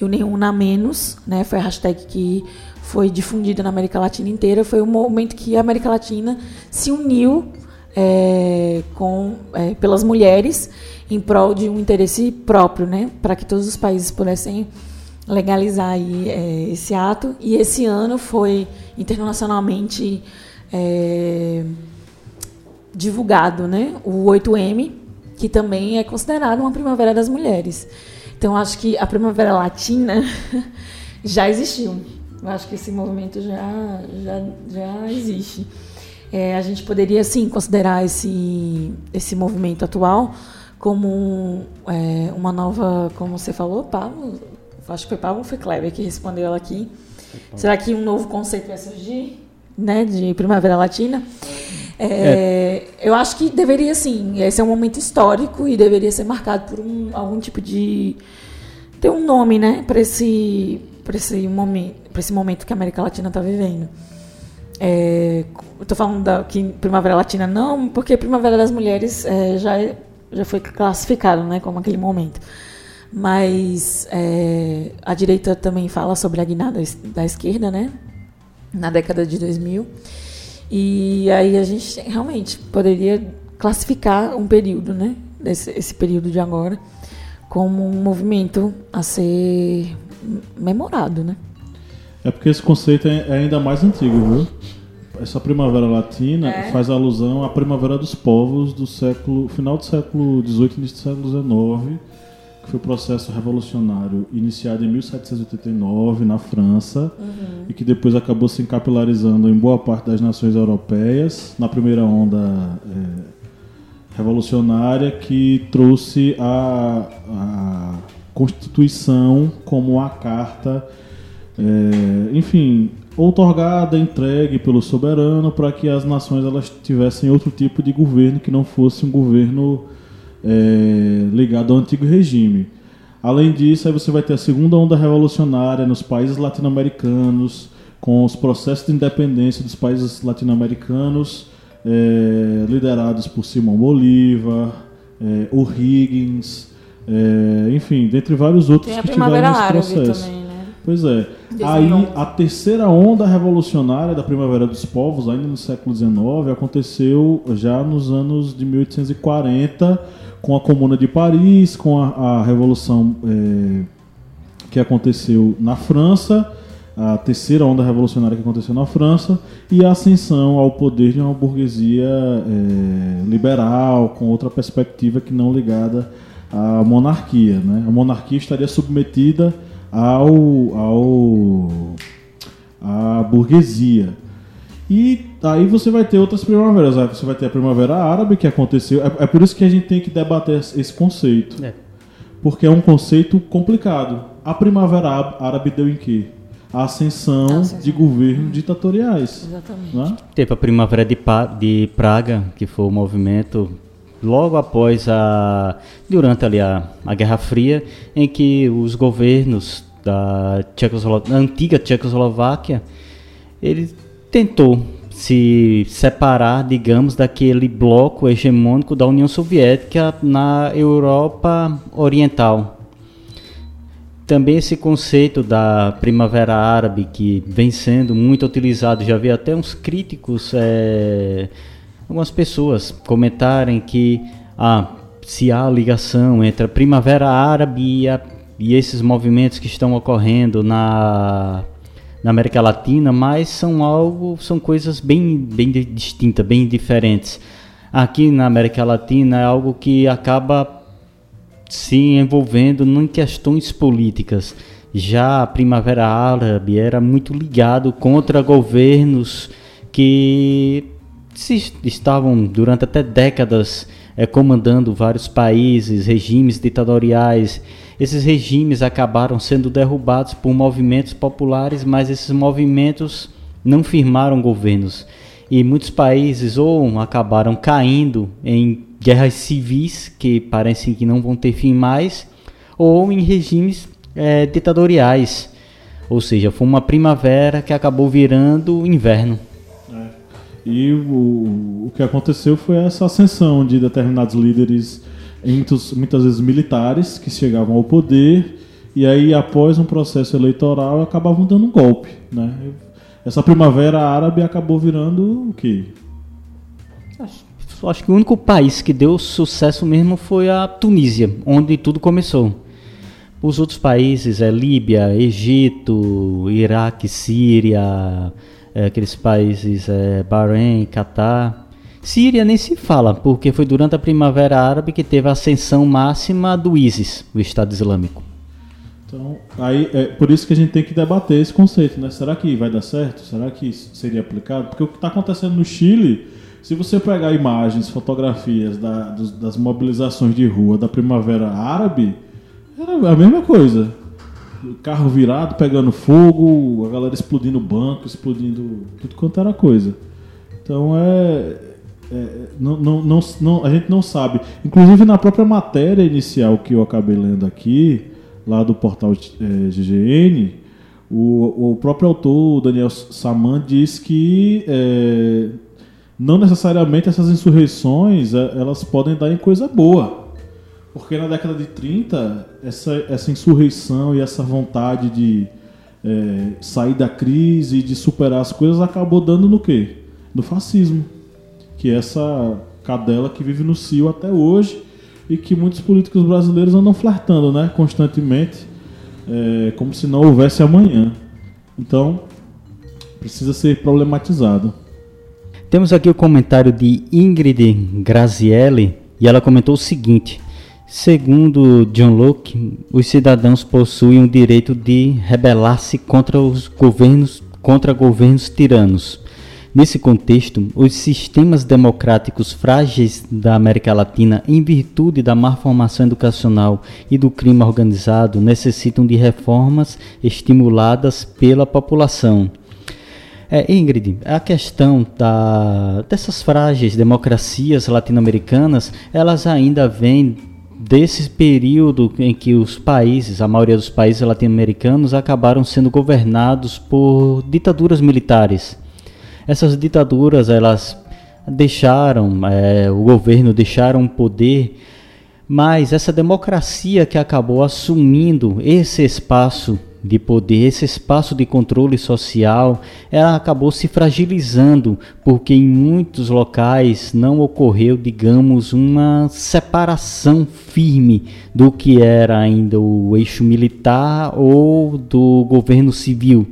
E o Nenhum na Menos, né, foi a hashtag que foi difundida na América Latina inteira. Foi o momento que a América Latina se uniu eh, com, eh, pelas mulheres em prol de um interesse próprio, né, para que todos os países pudessem legalizar aí, eh, esse ato. E esse ano foi internacionalmente eh, divulgado, né, o 8M, que também é considerado uma primavera das mulheres. Então acho que a primavera latina já existiu. Eu acho que esse movimento já já, já existe. É, a gente poderia sim considerar esse esse movimento atual como é, uma nova, como você falou, Pablo, acho que foi Pablo ou foi Kleber que respondeu ela aqui. Será que um novo conceito vai surgir, né, de primavera latina? É, Eu acho que deveria sim. Esse é um momento histórico e deveria ser marcado por um, algum tipo de ter um nome, né, para esse para esse momento, para esse momento que a América Latina está vivendo. É, estou falando da que Primavera Latina não, porque Primavera das Mulheres é, já é- já foi classificado, né, como aquele momento. Mas é, a direita também fala sobre a guinada da esquerda, né, na década de 2000. E aí a gente realmente poderia classificar um período, né, desse, esse período de agora, como um movimento a ser memorado, né? É porque esse conceito é é ainda mais antigo, viu? Essa primavera latina É. faz alusão à primavera dos povos do século final do século XVIII e início do século XIX, que foi o processo revolucionário iniciado em 1789 na França e que depois acabou se capilarizando em boa parte das nações europeias na primeira onda é, revolucionária que trouxe a, a Constituição como a carta é, enfim, outorgada, entregue pelo soberano para que as nações elas tivessem outro tipo de governo que não fosse um governo é, ligado ao antigo regime. Além disso, aí você vai ter a segunda onda revolucionária nos países latino-americanos, com os processos de independência dos países latino-americanos é, liderados por Simão Bolívar, é, o Higgins, é, enfim, dentre vários outros Tem a que tiveram esse processo. também? Pois é. 2011. Aí a terceira onda revolucionária da Primavera dos Povos, ainda no século XIX, aconteceu já nos anos de 1840, com a Comuna de Paris, com a, a Revolução eh, que aconteceu na França, a terceira onda revolucionária que aconteceu na França, e a ascensão ao poder de uma burguesia eh, liberal, com outra perspectiva que não ligada à monarquia. Né? A monarquia estaria submetida ao, ao à burguesia. E aí você vai ter outras primaveras. Aí você vai ter a primavera árabe que aconteceu. É, é por isso que a gente tem que debater esse conceito. É. porque é um conceito complicado. A Primavera Árabe deu em quê? A ascensão, A ascensão. de governos ditatoriais. Exatamente. Né? Teve a Primavera de, Pa- de Praga, que foi o movimento logo após a. durante ali a, a Guerra Fria, em que os governos da, antiga Tchecoslováquia ele tentou se separar, digamos, daquele bloco hegemônico da União Soviética na Europa Oriental. Também esse conceito da primavera árabe que vem sendo muito utilizado, já vi até uns críticos, eh, algumas pessoas comentarem que ah, se há ligação entre a primavera árabe e, a- e esses movimentos que estão ocorrendo na, na América Latina, mas são algo, são coisas bem, bem di- distintas, bem diferentes. Aqui na América Latina é algo que acaba se envolvendo em questões políticas. Já a Primavera Árabe era muito ligado contra governos que se estavam durante até décadas eh, comandando vários países, regimes ditatoriais. Esses regimes acabaram sendo derrubados por movimentos populares, mas esses movimentos não firmaram governos. E muitos países ou acabaram caindo em guerras civis que parecem que não vão ter fim mais, ou em regimes eh, ditatoriais. Ou seja, foi uma primavera que acabou virando inverno. E o, o que aconteceu foi essa ascensão de determinados líderes, muitas vezes militares, que chegavam ao poder e aí, após um processo eleitoral, acabavam dando um golpe. Né? Essa primavera árabe acabou virando o quê? Acho que o único país que deu sucesso mesmo foi a Tunísia, onde tudo começou. Os outros países é Líbia, Egito, Iraque, Síria, é, aqueles países é, Bahrein, Catar. Síria nem se fala, porque foi durante a Primavera Árabe que teve a ascensão máxima do ISIS, o Estado Islâmico. Então, aí é por isso que a gente tem que debater esse conceito, né? Será que vai dar certo? Será que seria aplicado? Porque o que está acontecendo no Chile, se você pegar imagens, fotografias da- dos- das mobilizações de rua da Primavera Árabe, era a mesma coisa. Carro virado, pegando fogo, a galera explodindo banco, explodindo tudo quanto era coisa. Então é. é, não, não, não, a gente não sabe. Inclusive na própria matéria inicial que eu acabei lendo aqui, lá do portal eh, GGN, o, o próprio autor, o Daniel Saman, diz que eh, não necessariamente essas insurreições eh, elas podem dar em coisa boa. Porque na década de 30, essa, essa insurreição e essa vontade de eh, sair da crise, de superar as coisas, acabou dando no quê? No fascismo. Que é essa cadela que vive no cio até hoje e que muitos políticos brasileiros andam flertando né, constantemente, eh, como se não houvesse amanhã. Então, precisa ser problematizado. Temos aqui o comentário de Ingrid Grazielli e ela comentou o seguinte: Segundo John Locke, os cidadãos possuem o direito de rebelar-se contra os governos, contra governos tiranos. Nesse contexto, os sistemas democráticos frágeis da América Latina, em virtude da má formação educacional e do crime organizado, necessitam de reformas estimuladas pela população. É, Ingrid, a questão da, dessas frágeis democracias latino-americanas, elas ainda vêm desse período em que os países, a maioria dos países latino-americanos, acabaram sendo governados por ditaduras militares. Essas ditaduras, elas deixaram, é, o governo deixaram o poder, mas essa democracia que acabou assumindo esse espaço de poder, esse espaço de controle social, ela acabou se fragilizando, porque em muitos locais não ocorreu, digamos, uma separação firme do que era ainda o eixo militar ou do governo civil.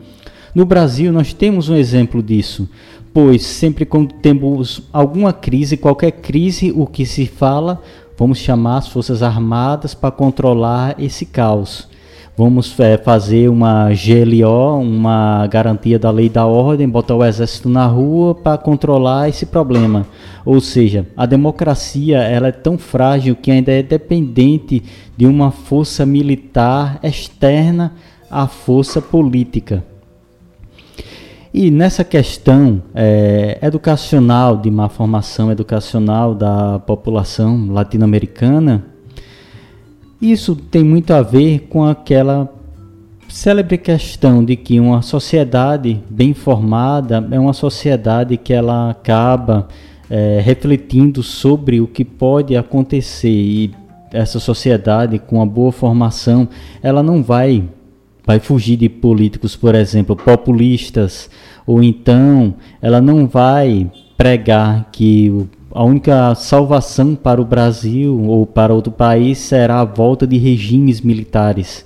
No Brasil, nós temos um exemplo disso, pois sempre quando temos alguma crise, qualquer crise, o que se fala, vamos chamar as Forças Armadas para controlar esse caos. Vamos é, fazer uma GLO, uma garantia da lei da ordem, botar o exército na rua para controlar esse problema. Ou seja, a democracia ela é tão frágil que ainda é dependente de uma força militar externa à força política. E nessa questão é, educacional, de má formação educacional da população latino-americana, isso tem muito a ver com aquela célebre questão de que uma sociedade bem formada é uma sociedade que ela acaba é, refletindo sobre o que pode acontecer. E essa sociedade com uma boa formação ela não vai vai fugir de políticos, por exemplo, populistas, ou então ela não vai pregar que a única salvação para o Brasil ou para outro país será a volta de regimes militares.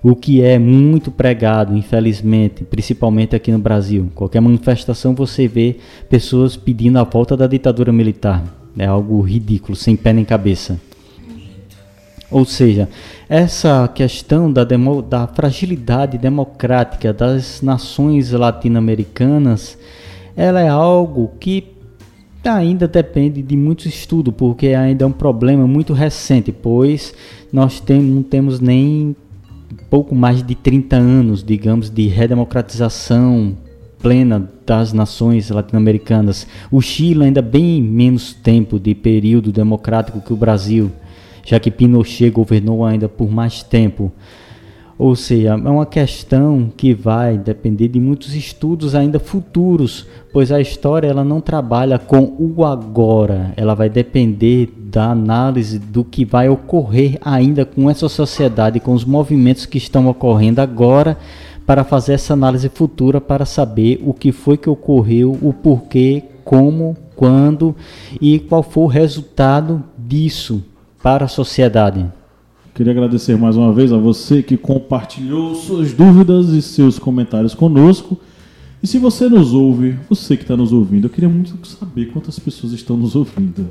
O que é muito pregado, infelizmente, principalmente aqui no Brasil. Qualquer manifestação você vê pessoas pedindo a volta da ditadura militar. É algo ridículo, sem pé nem cabeça. Ou seja, essa questão da, demo, da fragilidade democrática das nações latino-americanas, ela é algo que ainda depende de muito estudo, porque ainda é um problema muito recente, pois nós tem, não temos nem pouco mais de 30 anos, digamos, de redemocratização plena das nações latino-americanas. O Chile ainda bem menos tempo de período democrático que o Brasil, já que Pinochet governou ainda por mais tempo. Ou seja, é uma questão que vai depender de muitos estudos ainda futuros, pois a história ela não trabalha com o agora, ela vai depender da análise do que vai ocorrer ainda com essa sociedade, com os movimentos que estão ocorrendo agora, para fazer essa análise futura para saber o que foi que ocorreu, o porquê, como, quando e qual foi o resultado disso para a sociedade. Queria agradecer mais uma vez a você que compartilhou suas dúvidas e seus comentários conosco. E se você nos ouve, você que está nos ouvindo, eu queria muito saber quantas pessoas estão nos ouvindo.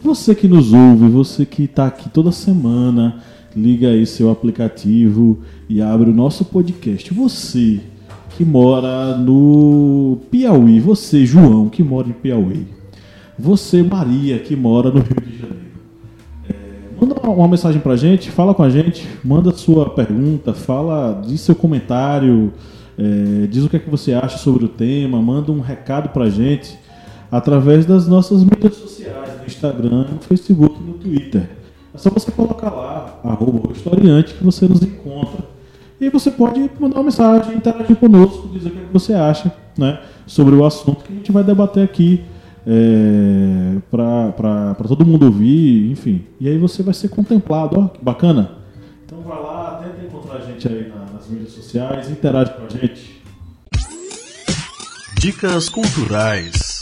Você que nos ouve, você que está aqui toda semana, liga aí seu aplicativo e abre o nosso podcast. Você que mora no Piauí, você, João, que mora em Piauí. Você, Maria, que mora no Rio. Manda uma mensagem pra gente, fala com a gente, manda sua pergunta, fala, diz seu comentário, é, diz o que é que você acha sobre o tema, manda um recado pra gente através das nossas mídias sociais, no Instagram, no Facebook no Twitter. É só você colocar lá, arroba historiante, que você nos encontra. E você pode mandar uma mensagem, interagir conosco, dizer o que, é que você acha né, sobre o assunto que a gente vai debater aqui é, para todo mundo ouvir, enfim. E aí você vai ser contemplado, ó, que bacana. Então vai lá, tenta encontrar a gente aí nas mídias sociais, interage com a gente. Dicas culturais.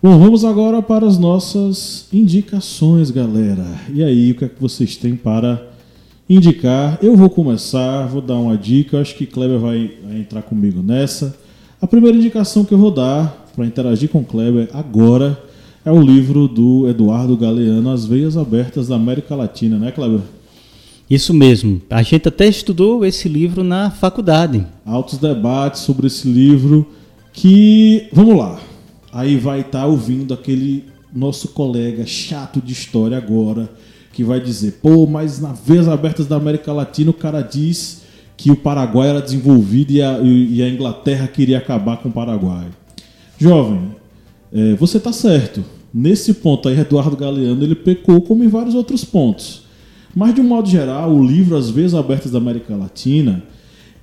Bom, vamos agora para as nossas indicações, galera. E aí, o que é que vocês têm para indicar? Eu vou começar, vou dar uma dica. Acho que Kleber vai, vai entrar comigo nessa. A primeira indicação que eu vou dar para interagir com o Kleber agora é o livro do Eduardo Galeano, As Veias Abertas da América Latina, né, Kleber? Isso mesmo. A gente até estudou esse livro na faculdade. Altos debates sobre esse livro que, vamos lá, aí vai estar tá ouvindo aquele nosso colega chato de história agora que vai dizer, pô, mas nas Veias Abertas da América Latina o cara diz que o Paraguai era desenvolvido e a, e a Inglaterra queria acabar com o Paraguai. Jovem, é, você está certo. Nesse ponto aí, Eduardo Galeano ele pecou como em vários outros pontos. Mas de um modo geral, o livro As Vezes Abertas da América Latina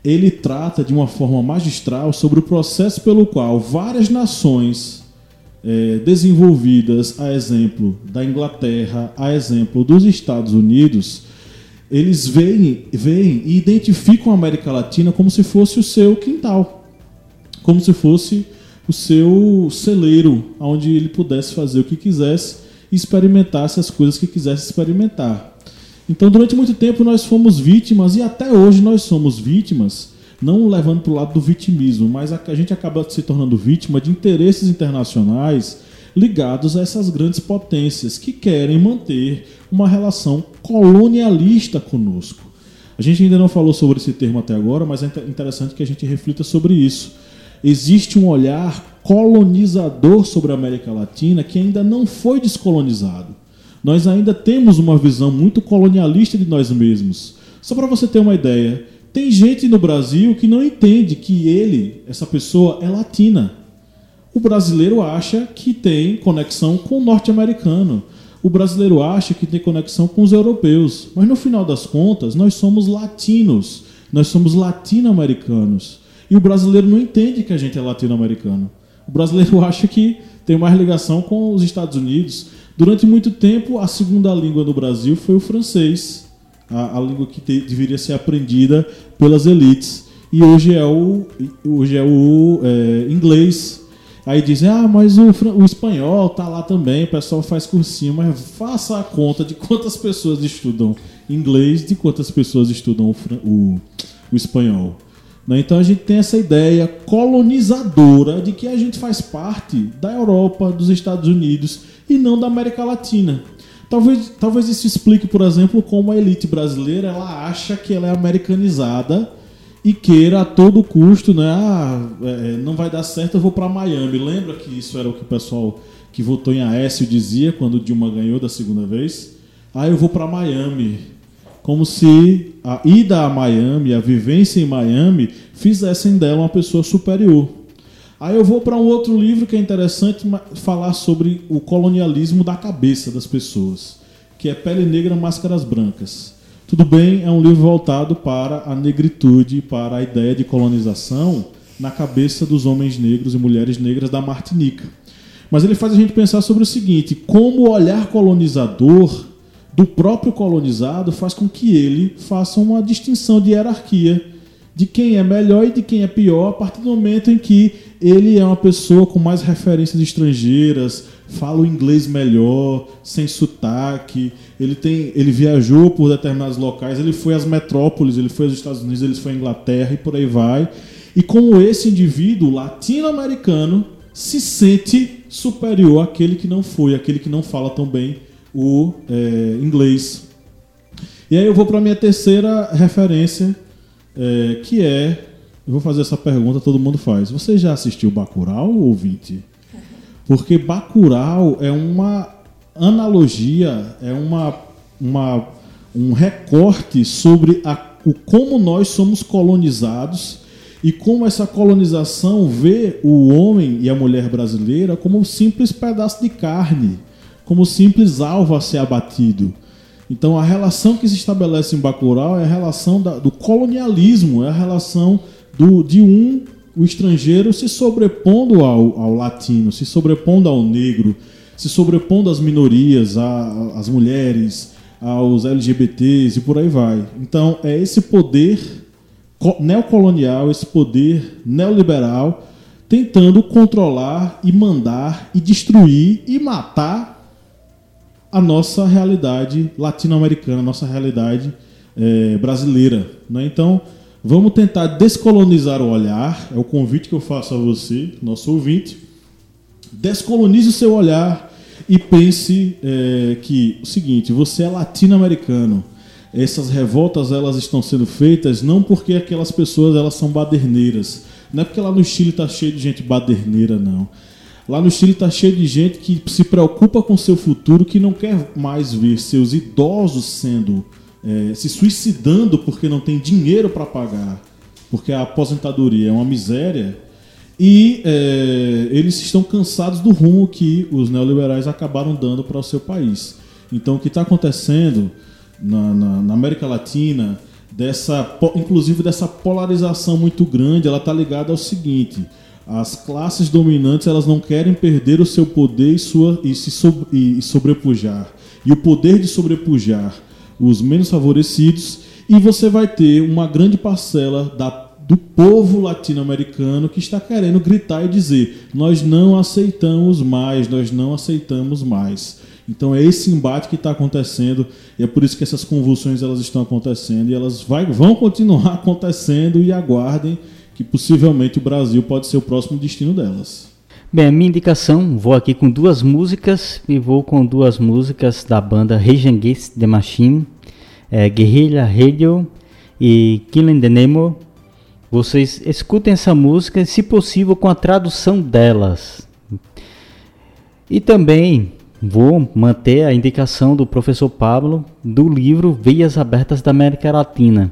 ele trata de uma forma magistral sobre o processo pelo qual várias nações é, desenvolvidas, a exemplo da Inglaterra, a exemplo dos Estados Unidos, eles veem, veem e identificam a América Latina como se fosse o seu quintal, como se fosse o seu celeiro, onde ele pudesse fazer o que quisesse e experimentasse as coisas que quisesse experimentar. Então, durante muito tempo, nós fomos vítimas, e até hoje nós somos vítimas, não levando para o lado do vitimismo, mas a gente acaba se tornando vítima de interesses internacionais ligados a essas grandes potências que querem manter uma relação colonialista conosco. A gente ainda não falou sobre esse termo até agora, mas é interessante que a gente reflita sobre isso. Existe um olhar colonizador sobre a América Latina que ainda não foi descolonizado. Nós ainda temos uma visão muito colonialista de nós mesmos. Só para você ter uma ideia, tem gente no Brasil que não entende que ele, essa pessoa, é latina. O brasileiro acha que tem conexão com o norte-americano. O brasileiro acha que tem conexão com os europeus. Mas no final das contas, nós somos latinos. Nós somos latino-americanos. E o brasileiro não entende que a gente é latino-americano. O brasileiro acha que tem mais ligação com os Estados Unidos. Durante muito tempo, a segunda língua no Brasil foi o francês, a, a língua que te, deveria ser aprendida pelas elites. E hoje é o, hoje é o é, inglês. Aí dizem, ah, mas o, o espanhol tá lá também, o pessoal faz cursinho, mas faça a conta de quantas pessoas estudam inglês, de quantas pessoas estudam o, o, o espanhol. Né? Então a gente tem essa ideia colonizadora de que a gente faz parte da Europa, dos Estados Unidos e não da América Latina. Talvez, talvez isso explique, por exemplo, como a elite brasileira ela acha que ela é americanizada e queira a todo custo, né? Ah, é, não vai dar certo, eu vou para Miami. Lembra que isso era o que o pessoal que votou em Aécio dizia quando Dilma ganhou da segunda vez? Ah, eu vou para Miami como se a ida a Miami, a vivência em Miami, fizessem dela uma pessoa superior. Aí eu vou para um outro livro que é interessante falar sobre o colonialismo da cabeça das pessoas, que é Pele Negra, Máscaras Brancas. Tudo bem, é um livro voltado para a negritude, para a ideia de colonização na cabeça dos homens negros e mulheres negras da Martinica. Mas ele faz a gente pensar sobre o seguinte: como o olhar colonizador do próprio colonizado faz com que ele faça uma distinção de hierarquia de quem é melhor e de quem é pior a partir do momento em que ele é uma pessoa com mais referências estrangeiras, fala o inglês melhor, sem sotaque, ele tem, ele viajou por determinados locais, ele foi às metrópoles, ele foi aos Estados Unidos, ele foi à Inglaterra e por aí vai. E como esse indivíduo latino-americano se sente superior àquele que não foi, àquele que não fala tão bem o é, inglês. E aí eu vou para a minha terceira referência, é, que é. Eu vou fazer essa pergunta, todo mundo faz. Você já assistiu Bacurau, ouvinte? Porque Bacurau é uma analogia, é uma, uma, um recorte sobre a, o como nós somos colonizados e como essa colonização vê o homem e a mulher brasileira como um simples pedaço de carne como simples alvo a ser abatido. Então a relação que se estabelece em Bacurau é a relação da, do colonialismo, é a relação do, de um, o estrangeiro, se sobrepondo ao, ao latino, se sobrepondo ao negro, se sobrepondo às minorias, às mulheres, aos LGBTs e por aí vai. Então é esse poder neocolonial, esse poder neoliberal tentando controlar e mandar e destruir e matar a nossa realidade latino-americana, a nossa realidade é, brasileira. Né? Então, vamos tentar descolonizar o olhar, é o convite que eu faço a você, nosso ouvinte. Descolonize o seu olhar e pense é, que o seguinte: você é latino-americano. Essas revoltas elas estão sendo feitas não porque aquelas pessoas elas são baderneiras, não é porque lá no Chile está cheio de gente baderneira, não Lá no Chile está cheio de gente que se preocupa com seu futuro, que não quer mais ver seus idosos sendo é, se suicidando porque não tem dinheiro para pagar, porque a aposentadoria é uma miséria. E é, eles estão cansados do rumo que os neoliberais acabaram dando para o seu país. Então, o que está acontecendo na, na, na América Latina, dessa, inclusive dessa polarização muito grande, ela está ligada ao seguinte: as classes dominantes elas não querem perder o seu poder e, sua, e se so, e, e sobrepujar. E o poder de sobrepujar os menos favorecidos. E você vai ter uma grande parcela da, do povo latino-americano que está querendo gritar e dizer: nós não aceitamos mais, nós não aceitamos mais. Então é esse embate que está acontecendo e é por isso que essas convulsões elas estão acontecendo e elas vai, vão continuar acontecendo e aguardem que possivelmente o Brasil pode ser o próximo destino delas. Bem, a minha indicação, vou aqui com duas músicas e vou com duas músicas da banda Against the Machine, é, Guerrilla Radio e Killing the Nemo. Vocês escutem essa música, se possível, com a tradução delas. E também vou manter a indicação do professor Pablo do livro Veias Abertas da América Latina.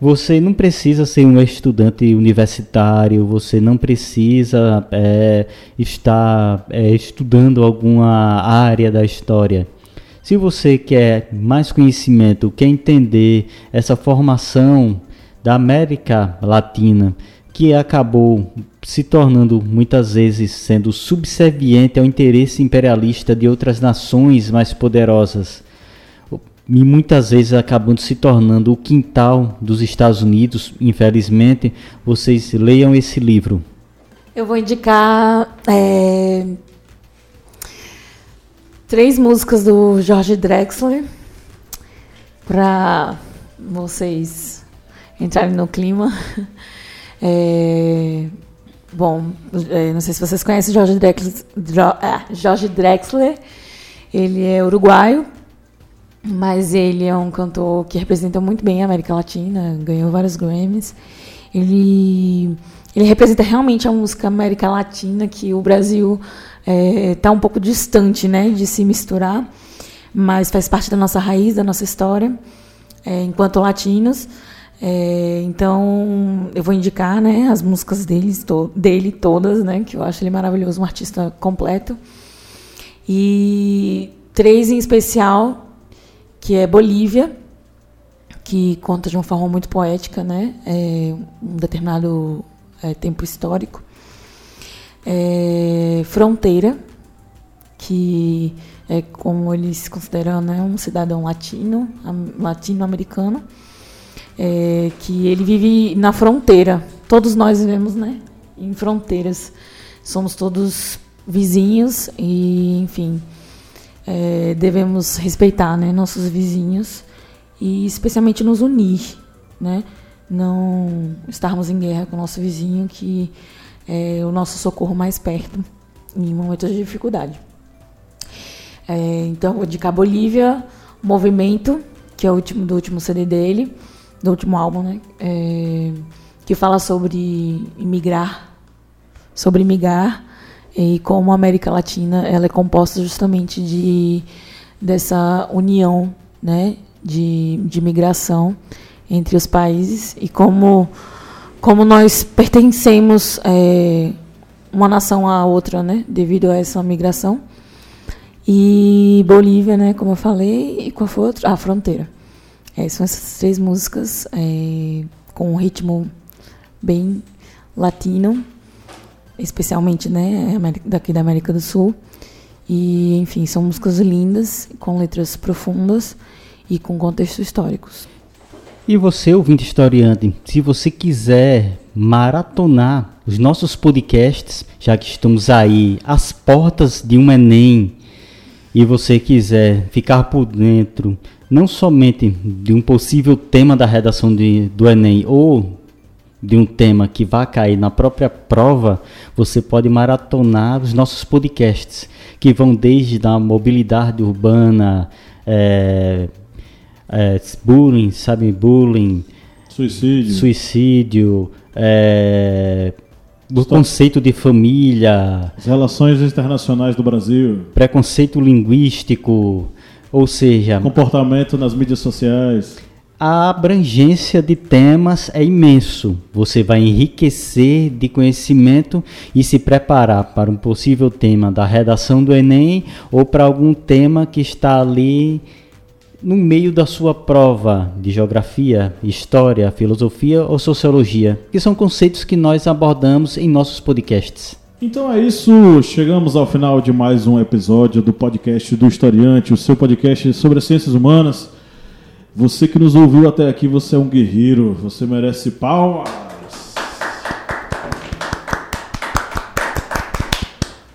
Você não precisa ser um estudante universitário, você não precisa é, estar é, estudando alguma área da história. Se você quer mais conhecimento, quer entender essa formação da América Latina, que acabou se tornando muitas vezes sendo subserviente ao interesse imperialista de outras nações mais poderosas e muitas vezes acabando se tornando o quintal dos Estados Unidos. Infelizmente, vocês leiam esse livro. Eu vou indicar é, três músicas do George Drexler para vocês entrarem no clima. É, bom, é, não sei se vocês conhecem George Drexler, George ah, Drexler. Ele é uruguaio, mas ele é um cantor que representa muito bem a América Latina, ganhou vários Grammys. Ele, ele representa realmente a música América Latina, que o Brasil está é, tá um pouco distante né, de se misturar, mas faz parte da nossa raiz, da nossa história, é, enquanto latinos. É, então, eu vou indicar né, as músicas dele, to dele todas, né, que eu acho ele maravilhoso, um artista completo. E três em especial que é Bolívia, que conta de uma forma muito poética, né? É um determinado é, tempo histórico. É, Fronteira, que é como eles se consideram né, um cidadão latino, latino-americano, é, que ele vive na fronteira. Todos nós vivemos né, em fronteiras. Somos todos vizinhos e, enfim, é, devemos respeitar né, nossos vizinhos e especialmente nos unir, né? Não estarmos em guerra com o nosso vizinho, que é o nosso socorro mais perto em momentos de dificuldade. É, então, de Cabo Bolívia, Movimento, que é o último do último CD dele, do último álbum, né? É, que fala sobre imigrar, sobre migrar e como a América Latina ela é composta justamente de dessa união né, de, de migração entre os países e como, como nós pertencemos é, uma nação à outra né, devido a essa migração. E Bolívia, né, como eu falei, e qual foi outra? Ah, Fronteira. É, são essas três músicas é, com um ritmo bem latino especialmente né, daqui da América do Sul. E, enfim, são músicas lindas, com letras profundas e com contextos históricos. E você, ouvinte historiante, se você quiser maratonar os nossos podcasts, já que estamos aí às portas de um Enem, e você quiser ficar por dentro não somente de um possível tema da redação de, do Enem ou de um tema que vai cair na própria prova, você pode maratonar os nossos podcasts, que vão desde a mobilidade urbana, é, é, bullying, sabe, bullying, suicídio, suicídio é, do conceito de família, as relações internacionais do Brasil, preconceito linguístico, ou seja, comportamento nas mídias sociais a abrangência de temas é imenso. Você vai enriquecer de conhecimento e se preparar para um possível tema da redação do Enem ou para algum tema que está ali no meio da sua prova de geografia, história, filosofia ou sociologia, que são conceitos que nós abordamos em nossos podcasts. Então é isso, chegamos ao final de mais um episódio do podcast do Historiante, o seu podcast sobre as ciências humanas. Você que nos ouviu até aqui, você é um guerreiro, você merece palmas.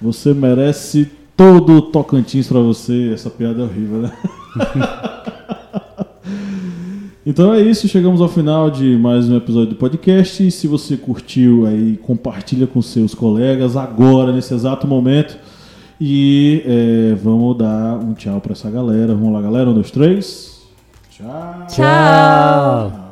Você merece todo o Tocantins para você. Essa piada é horrível, né? Então é isso, chegamos ao final de mais um episódio do podcast. Se você curtiu aí, compartilha com seus colegas agora, nesse exato momento. E é, vamos dar um tchau pra essa galera. Vamos lá, galera. Um, dois, três. Tchau. Tchau.